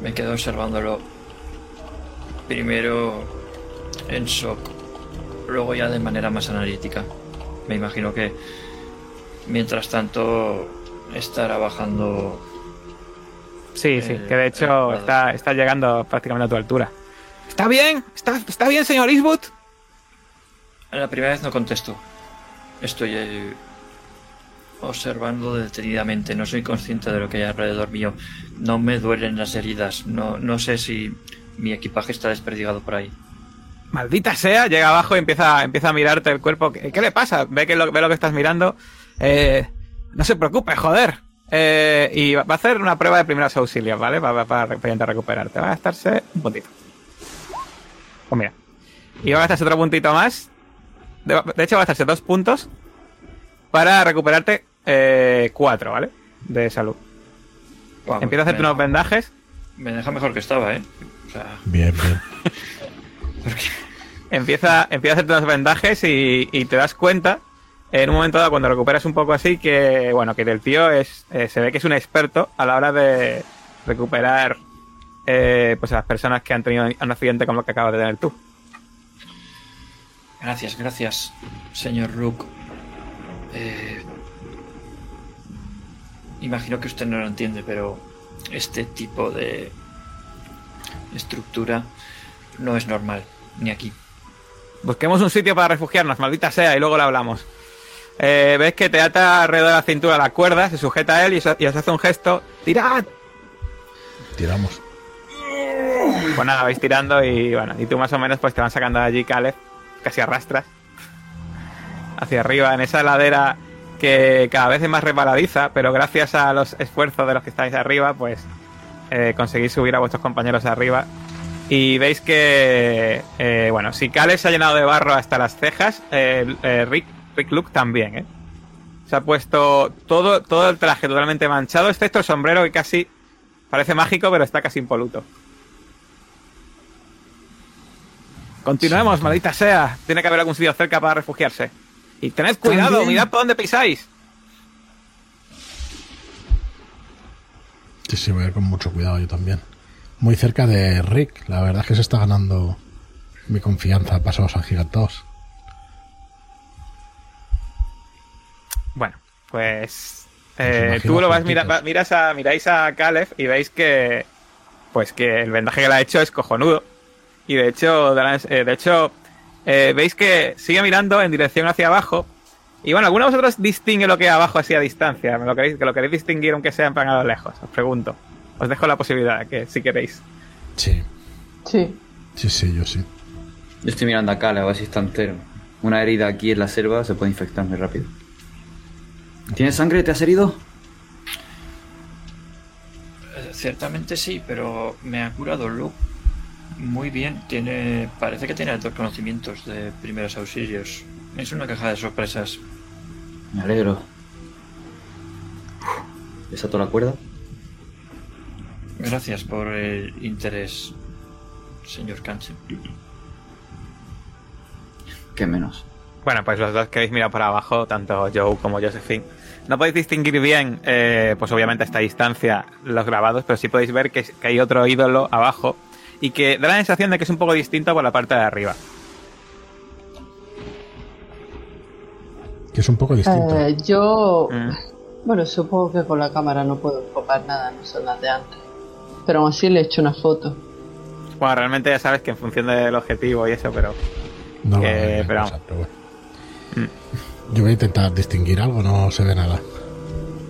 Me quedo observándolo. Primero en shock, luego ya de manera más analítica. Me imagino que mientras tanto estará bajando. Sí, sí, Eh, que de hecho eh, está, está llegando prácticamente a tu altura. ¿Está bien? ¿Está, está bien, señor Eastwood? La primera vez no contesto. Estoy eh, observando detenidamente. No soy consciente de lo que hay alrededor mío. No me duelen las heridas. No, no sé si mi equipaje está desperdigado por ahí. Maldita sea, llega abajo y empieza, empieza a mirarte el cuerpo. ¿Qué, qué le pasa? Ve, que lo, ve lo que estás mirando. Eh, no se preocupe, joder. Eh, y va a hacer una prueba de primeros auxilios, ¿vale? Para, para, para intentar recuperarte. Va a gastarse un puntito. Pues mira. Y va a gastarse otro puntito más. De, de hecho, va a gastarse dos puntos para recuperarte eh, cuatro, ¿vale? De salud. Empieza a hacerte unos vendajes. Me deja mejor que estaba, ¿eh? O sea, Bien, bien. Empieza, empieza a hacerte unos vendajes y, y te das cuenta en un momento dado cuando recuperas un poco así que, bueno, que el tío es, eh, se ve que es un experto a la hora de recuperar eh, pues a las personas que han tenido un accidente como lo que acabas de tener tú. Gracias, gracias, señor Rook. Eh, imagino que usted no lo entiende, pero este tipo de estructura no es normal, ni aquí. Busquemos un sitio para refugiarnos, maldita sea, y luego lo hablamos. Eh, ves que te ata alrededor de la cintura la cuerda, se sujeta a él y os, hace un gesto. ¡Tirad! Tiramos. Pues nada, vais tirando y bueno, y tú más o menos pues te van sacando de allí, Caleb, casi arrastras. Hacia arriba, en esa ladera que cada vez es más resbaladiza, pero gracias a los esfuerzos de los que estáis arriba, pues eh, conseguís subir a vuestros compañeros arriba. Y veis que, eh, bueno, si Caleb se ha llenado de barro hasta las cejas, eh, Rick, Rick Luke también, ¿eh? Se ha puesto todo, todo el traje totalmente manchado, excepto el sombrero que casi parece mágico, pero está casi impoluto. Continuemos, maldita sea. Tiene que haber algún sitio cerca para refugiarse. Y tened cuidado, También. mirad por dónde pisáis. Sí, sí, voy a ir con mucho cuidado yo también. Muy cerca de Rick. La verdad es que se está ganando mi confianza a pasos agigantados. Bueno, pues eh, tú lo vas mira, va- miras a miráis a Caleb y veis que pues que el vendaje que le ha hecho es cojonudo y de hecho de, la- eh, de hecho eh, veis que sigue mirando en dirección hacia abajo y bueno alguno de vosotros distingue lo que hay abajo así a distancia ¿Me lo queréis que lo queréis distinguir aunque sea en plan a lo lejos os pregunto os dejo la posibilidad que si queréis Sí, Sí. sí, sí, yo sí. Yo estoy mirando acá, a ver si está entero. Una herida aquí en la selva se puede infectar muy rápido. ¿Tienes sangre? ¿Te has herido? Eh, Ciertamente sí, pero me ha curado Luke muy bien. Tiene, parece que tiene altos conocimientos de primeros auxilios. Es una caja de sorpresas. Me alegro. ¿Desato la cuerda? Gracias por el interés, señor Kanchen. ¿Qué menos? Bueno, pues los dos que habéis mirado para abajo, tanto Joe como Josephine, no podéis distinguir bien, eh, pues obviamente a esta distancia, los grabados, pero sí podéis ver que, que hay otro ídolo abajo y que da la sensación de que es un poco distinto por la parte de arriba. Que es un poco distinto. Eh, yo. Mm. Bueno, supongo que con la cámara no puedo enfocar nada, no son las de antes. Pero aún así le he hecho una foto. Bueno, realmente ya sabes que en función del objetivo y eso, pero no, que- no, no, no, pero cosa, pero bueno. Yo voy a intentar distinguir algo, no se ve nada.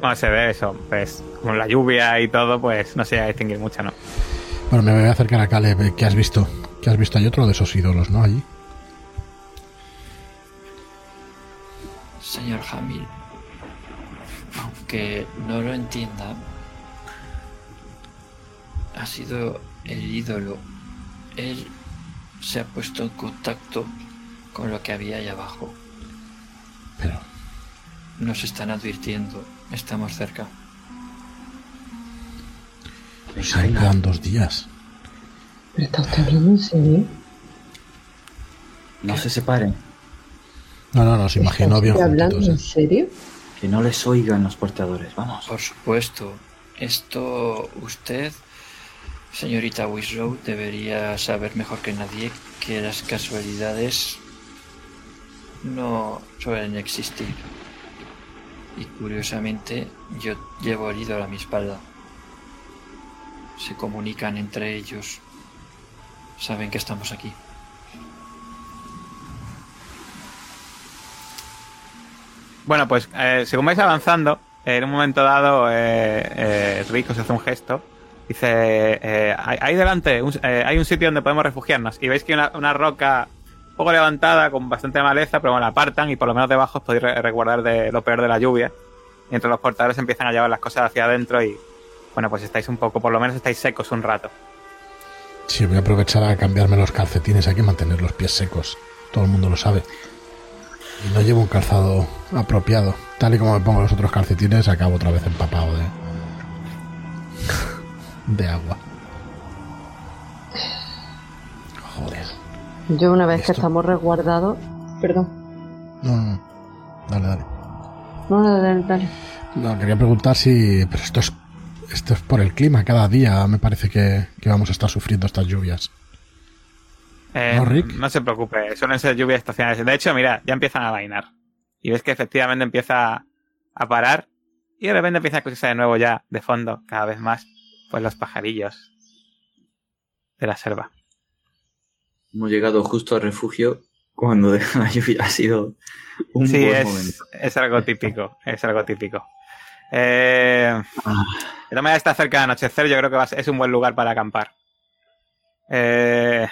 bueno, se ve eso, pues con la lluvia y todo, pues no se llega a distinguir mucho, ¿no? Bueno, me voy a acercar a Caleb. ¿Qué has visto? ¿Qué has visto? Hay otro de esos ídolos, ¿no? Allí. Señor Hamil, aunque no lo entienda, ha sido el ídolo. Él se ha puesto en contacto con lo que había ahí abajo. Pero, Nos están advirtiendo. Estamos cerca. aún quedan dos días. ¿Pero está usted hablando en serio? No se separen. No, no, nos imagino ¿Está bien usted hablando juntitos. en ¿eh? serio? Que no les oigan los porteadores. Vamos. Por supuesto. Esto usted, señorita Wisrow, debería saber mejor que nadie que las casualidades no suelen existir. Y curiosamente, yo llevo ídolo a mi espalda. Se comunican entre ellos. Saben que estamos aquí. Bueno, pues eh, según vais avanzando, en un momento dado, eh, eh, Rick os hace un gesto. Dice, eh, ahí delante eh, hay un sitio donde podemos refugiarnos. Y veis que una, roca poco levantada, con bastante maleza, pero bueno, la apartan y por lo menos debajo os podéis re- resguardar de lo peor de la lluvia. mientras los portadores empiezan a llevar las cosas hacia adentro y, bueno, pues estáis un poco, por lo menos estáis secos un rato. Sí, voy a aprovechar a cambiarme los calcetines. Hay que mantener los pies secos. Todo el mundo lo sabe. Y no llevo un calzado apropiado. Tal y como me pongo los otros calcetines, acabo otra vez empapado de. de agua. Yo una vez que estamos resguardados... Perdón. No, no, no. Dale, dale. No, no, dale, dale. No, quería preguntar si. Pero esto es. Esto es por el clima. Cada día me parece que, que vamos a estar sufriendo estas lluvias. Eh, ¿No, Rick? no se preocupe, suelen ser lluvias estacionales. De hecho, mira, ya empiezan a vainar. Y ves que efectivamente empieza a parar. Y de repente empieza a escucharse de nuevo ya, de fondo, cada vez más, pues los pajarillos de la selva. Hemos llegado justo al refugio cuando de la lluvia ha sido un sí, buen es, momento. es algo típico, es algo típico. Eh, Ah, de todas maneras está cerca de anochecer, yo creo que va a ser- es un buen lugar para acampar. Eh,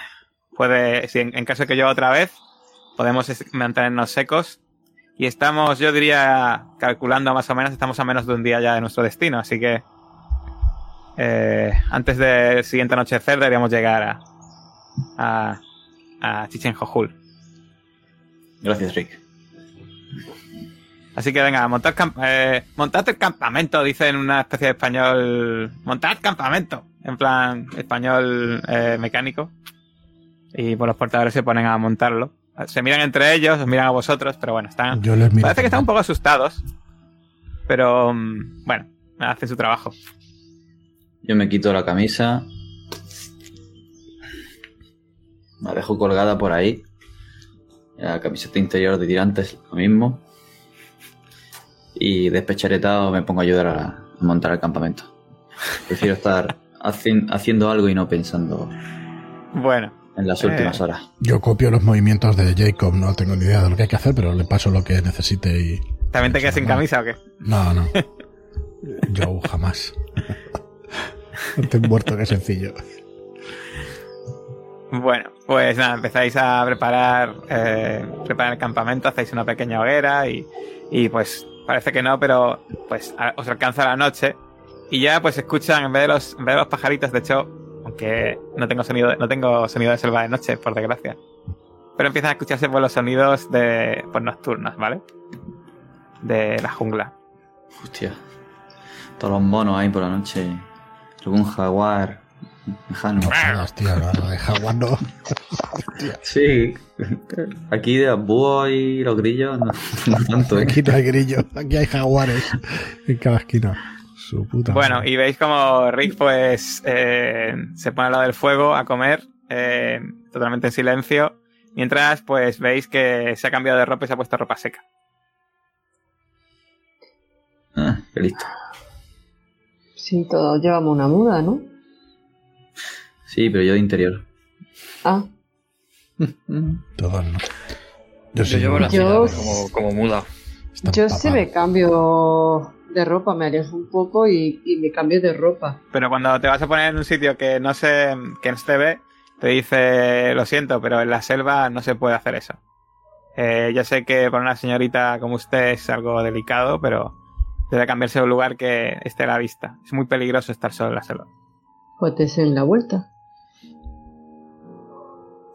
puede, si en, en caso de que yo otra vez, podemos mantenernos secos. Y estamos, yo diría, calculando más o menos, estamos a menos de un día ya de nuestro destino, así que eh, antes del siguiente anochecer deberíamos llegar a, a, a Chichen Jojul. gracias, Rick. Así que venga, montad, camp- eh, montad el campamento, dice en una especie de español. Montad campamento, en plan español eh, mecánico. Y pues los portadores se ponen a montarlo. Se miran entre ellos, os miran a vosotros, pero bueno, están. Yo les miro. Parece que están un poco asustados. Pero mm, bueno, hacen su trabajo. Yo me quito la camisa. La dejo colgada por ahí. La camiseta interior de tirantes, lo mismo. Y despecharetado me pongo a ayudar a, a montar el campamento. Prefiero estar hacin- haciendo algo y no pensando Bueno, en las Eh. últimas horas. Yo copio los movimientos de Jacob, no tengo ni idea de lo que hay que hacer, pero le paso lo que necesite y. ¿también te quedas sin camisa o qué? No, no. Yo jamás. Estoy muerto, qué sencillo. Bueno, pues nada, empezáis a preparar, eh, preparar el campamento, hacéis una pequeña hoguera y, y pues parece que no, pero pues os alcanza la noche y ya pues escuchan en vez de los, en vez de los pajaritos, de hecho, aunque no tengo sonido, de- no tengo sonido de selva de noche, por desgracia, pero empiezan a escucharse pues, los sonidos de pues, nocturnos, ¿vale? De la jungla. Hostia. Todos los monos ahí por la noche. Algún jaguar lejano. No jaguar no. Sí. Aquí de búhos y los grillos no, no tanto, ¿eh? Aquí no hay grillo, aquí hay jaguares en cada esquina. Su puta. Bueno, madre. y veis como Rick pues eh, se pone al lado del fuego a comer, eh, totalmente en silencio, mientras pues veis que se ha cambiado de ropa y se ha puesto ropa seca. Ah, qué listo. Sí, todos llevamos una muda, ¿no? Sí, pero yo de interior. Ah, Todos no. Yo sí, llevo la Yo- ciudad como, como muda. Está yo sí empapado. me cambio de ropa, me alejo un poco y, y me cambio de ropa. Pero cuando te vas a poner en un sitio que no se, que no se te ve, te dice, lo siento, pero en la selva no se puede hacer eso. Eh, ya sé que para una señorita como usted es algo delicado, pero debe cambiarse a un lugar que esté a la vista. Es muy peligroso estar solo en la selva. Pues te en la vuelta.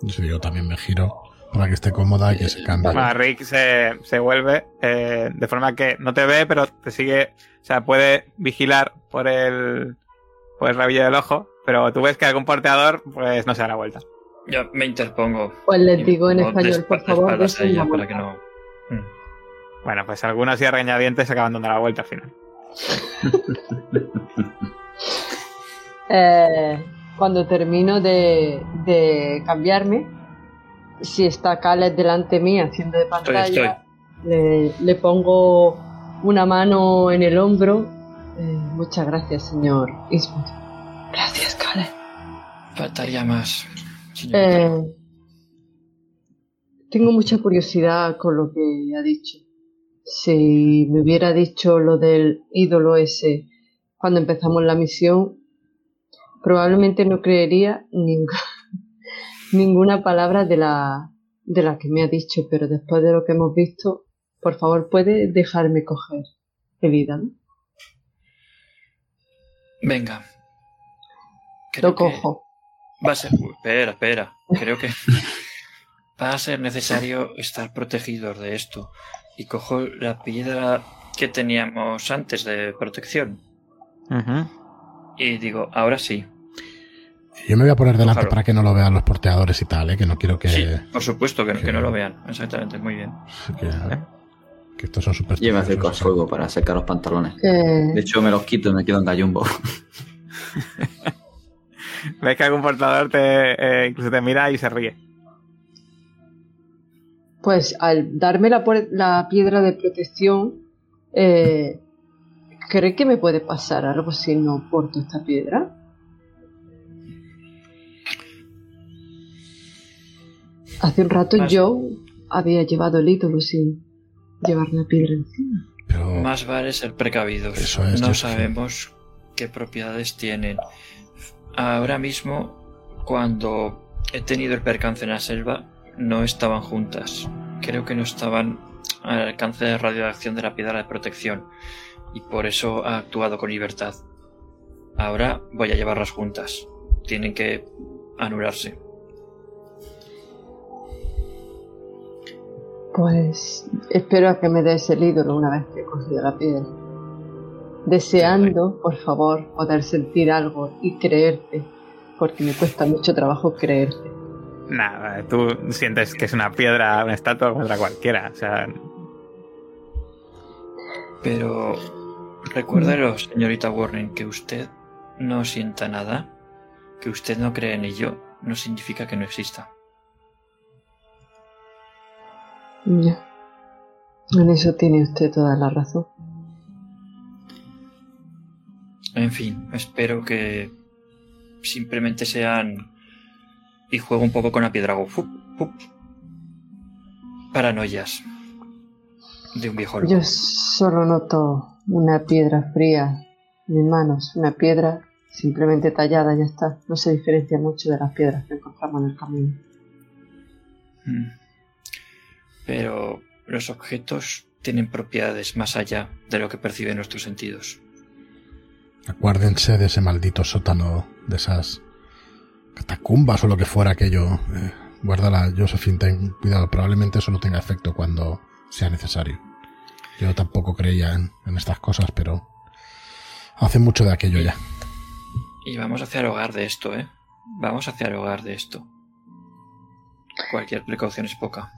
Sí, yo también me giro para que esté cómoda y que se cambie. Bueno, Rick se, se vuelve eh, de forma que no te ve, pero te sigue, o sea, puede vigilar por el, por el rabillo del ojo, pero tú ves que algún porteador, pues no se da la vuelta. Yo me interpongo. Pues les digo en español, por favor, ella para que no. Mm. Bueno, pues algunos y a regañadientes acaban dando la vuelta al final. Eh, cuando termino de, de cambiarme, si está Caleb delante mía haciendo de pantalla, Le, le pongo una mano en el hombro. Eh, muchas gracias, señor Eastwood. Gracias, Caleb. Faltaría más. Eh, tengo mucha curiosidad con lo que ha dicho. Si me hubiera dicho lo del ídolo ese cuando empezamos la misión, probablemente no creería ning- ninguna palabra de la, de la que me ha dicho, pero después de lo que hemos visto, por favor, puede dejarme coger. herida, ¿no? Venga. Creo Lo que cojo. Va a ser. Uy, espera, espera. Creo que va a ser necesario estar protegidos de esto. Y cojo la piedra que teníamos antes de protección. Y digo, ahora sí. Yo me voy a poner delante Ojalá. para que no lo vean los porteadores y tal, ¿eh? que no quiero que, Sí, por supuesto, que, que que- no lo vean. Exactamente, muy bien. que, que estos son súper Yo me acerco al fuego para secar los pantalones. Eh, De hecho, me los quito y me quedo en gallumbo. Ves que algún portador te, eh, incluso te mira y se ríe. pues al darme la, la piedra de protección, eh, ¿cree que me puede pasar algo si no porto esta piedra? Hace un rato Más- yo había llevado el ídolo sin llevar la piedra encima. Pero Más vale ser precavidos. Eso es, no sabemos qué propiedades tienen. Ahora mismo, cuando he tenido el percance en la selva, no estaban juntas. Creo que no estaban al alcance de radiación de la piedra de protección. Y por eso ha actuado con libertad. Ahora voy a llevarlas juntas. Tienen que anularse. Pues espero a que me des el ídolo una vez que he cogido la piedra. Deseando, por favor, poder sentir algo y creerte, porque me cuesta mucho trabajo creerte. Nada, tú sientes que es una piedra, una estatua como otra cualquiera. O sea, Pero recuérdelo, señorita Warren, que usted no sienta nada, que usted no cree en ello, no significa que no exista. Ya. En eso tiene usted toda la razón. En fin, espero que simplemente sean y juego un poco con la piedra. Hago. Paranoias de un viejo loco. Yo solo noto una piedra fría en mis manos, una piedra simplemente tallada, ya está. No se diferencia mucho de las piedras que encontramos en el camino. Mm. Pero los objetos tienen propiedades más allá de lo que perciben nuestros sentidos. acuérdense de ese maldito sótano, de esas catacumbas o lo que fuera aquello. Eh, guárdala, Josephine, ten cuidado. Probablemente eso no tenga efecto cuando sea necesario. Yo tampoco creía en, en estas cosas, pero hace mucho de aquello ya. Y vamos hacia el hogar de esto, ¿eh? Vamos hacia el hogar de esto. Cualquier precaución es poca.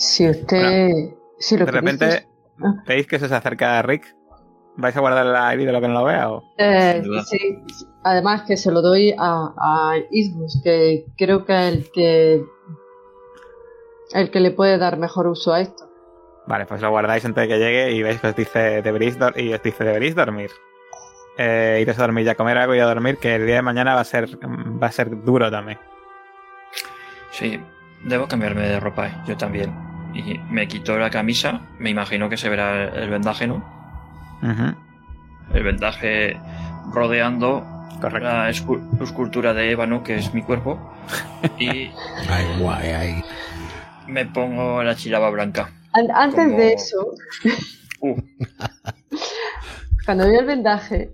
Si usted... si lo de repente, dices- Ah. ¿veis que se os acerca a Rick? ¿Vais a guardar el ídolo que no lo vea? O... Eh, sí, además que se lo doy a, a Isbus, que creo que es el que el que le puede dar mejor uso a esto. Vale, pues lo guardáis antes de que llegue y veis que os dice deberéis, y os dice deberéis dormir. Eh, iros a dormir y a comer algo y a dormir, que el día de mañana va a ser, va a ser duro también. Sí, debo cambiarme de ropa, ¿eh? yo también. Y me quito la camisa, me imagino que se verá el vendaje, ¿no? Ujú, El vendaje rodeando Correcto. la escu- escultura de ébano, que es mi cuerpo. Y Ay, guay, ay. me pongo la chilaba blanca. An- antes Como- de eso, Uh, cuando vi el vendaje,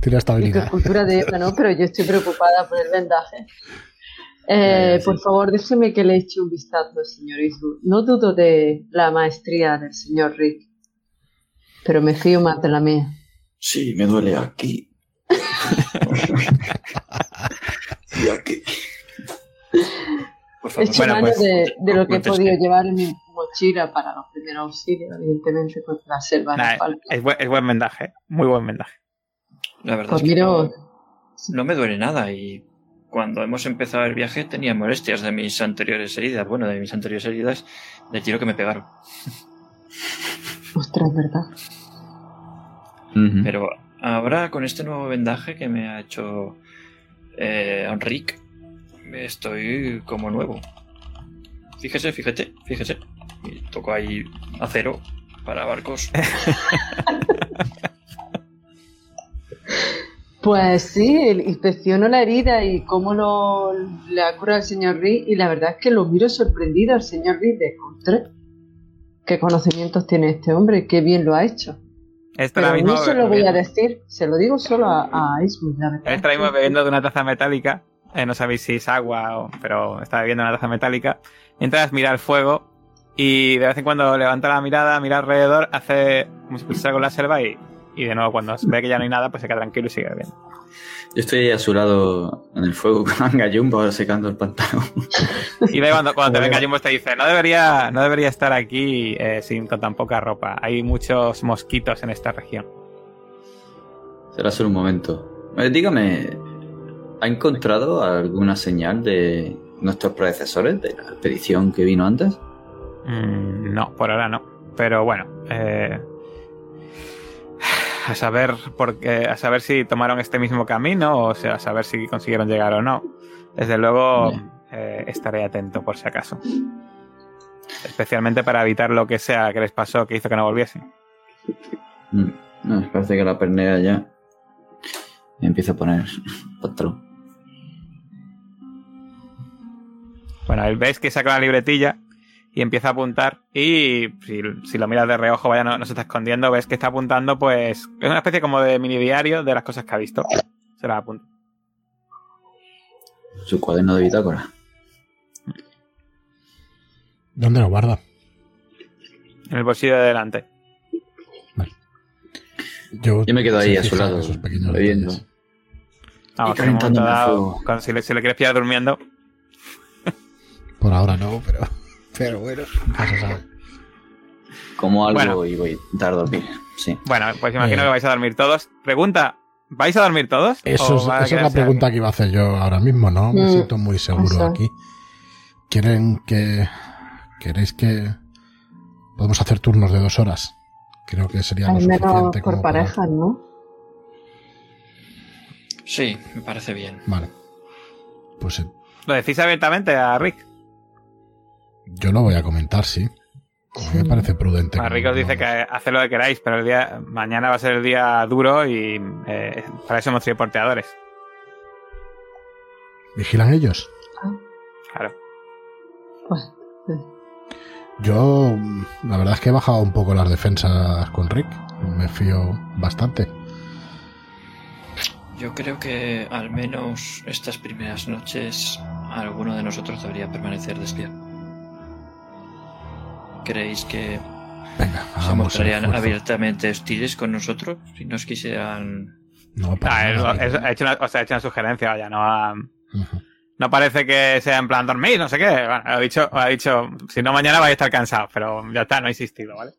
tu estabilidad. escultura de ébano, pero yo estoy preocupada por el vendaje. Eh, Ya, ya, sí. Por favor, déjeme que le eche un vistazo, señor Isbus. No dudo de la maestría del señor Rick, pero me fío más de la mía. Sí, me duele aquí. y aquí. por favor. Echo Bueno, mano pues, de, de lo que he podido llevar en mi mochila para los primeros auxilios, evidentemente, contra la selva. Nah, no falta. es, buen, es buen vendaje, muy buen vendaje. La verdad Pues es que miro, no, no me duele nada y cuando hemos empezado el viaje tenía molestias de mis anteriores heridas. Bueno, de mis anteriores heridas del tiro que me pegaron. ostras, ¿verdad? Pero ahora con este nuevo vendaje que me ha hecho eh, Enric, estoy como nuevo. Fíjese, fíjate, fíjese. Y toco ahí acero para barcos. Pues sí, inspecciono la herida y cómo lo le ha curado el señor Reed y la verdad es que lo miro sorprendido al señor Reed de contra. ¿Qué conocimientos tiene este hombre? Qué bien lo ha hecho. Esto Pero no se lo voy a decir, se lo digo solo a, a la verdad. Está mismo bebiendo de una taza metálica. eh, no sabéis si es agua o. Pero está bebiendo una taza metálica. Mientras mira el fuego. Y de vez en cuando levanta la mirada, mira alrededor, hace como si pusiera con la selva y, y de nuevo cuando ve que ya no hay nada, pues se queda tranquilo y sigue bebiendo. Yo estoy a su lado en el fuego con Gallumbo secando el pantalón. Y ve cuando, cuando te venga Jumbo te dice, no debería, no debería estar aquí eh, sin con tan poca ropa. Hay muchos mosquitos en esta región. Será solo un momento. Eh, dígame, ¿ha encontrado alguna señal de nuestros predecesores de la expedición que vino antes? Mm, no, por ahora no. Pero bueno, eh, a saber por qué- a saber si tomaron este mismo camino o sea, a saber si consiguieron llegar o no. Desde luego eh, estaré atento por si acaso. Especialmente para evitar lo que sea que les pasó que hizo que no volviesen. Mm, No, parece que la pernera ya empieza a poner pantalón. Bueno, veis que saca una libretilla y empieza a apuntar y si, si lo miras de reojo, vaya, no, no se está escondiendo, ves que está apuntando, pues es una especie como de mini diario de las cosas que ha visto. Se las apunta. Su cuaderno de bitácora. ¿Dónde lo guarda? En el bolsillo de delante. Yo, Yo me quedo ahí a su lado, esos pequeños bebiendo. Vamos, fuego. cuando si, le, si le quieres pillar durmiendo, Por ahora no, pero, pero bueno. Como algo Bueno. y voy a intentar dormir. Sí. bueno, pues imagino Eh. que vais a dormir todos. Pregunta, ¿vais a dormir todos? Eso ¿O es, esa es la pregunta aquí? que iba a hacer yo ahora mismo, ¿no? Me Mm, siento muy seguro eso. aquí. ¿Quieren que... ¿Queréis que... Podemos hacer turnos de dos horas? Creo que sería lo menos suficiente por como para- parejas, ¿no? Sí, me parece bien. Vale. Pues eh, ¿Lo decís abiertamente a Rick? Yo lo voy a comentar, sí. A mí me parece prudente. Que Rick os dice que hagamos. hace lo que queráis, pero el día mañana va a ser el día duro y eh, para eso hemos sido porteadores. ¿Vigilan ellos? Claro. Pues, sí. Yo, la verdad es que he bajado un poco las defensas con Rick. Me fío bastante. Yo creo que al menos estas primeras noches alguno de nosotros debería permanecer despierto. ¿Creéis que Venga, se mostrarían abiertamente hostiles con nosotros si nos quisieran... No, para Ah, es- ha hecho una, o sea, ha hecho una sugerencia, vaya, no ha- Ujú. No parece que sea en plan dormir, no sé qué. Bueno, ha dicho, ha dicho, si no mañana vais a estar cansados, pero ya está, no ha insistido, ¿vale?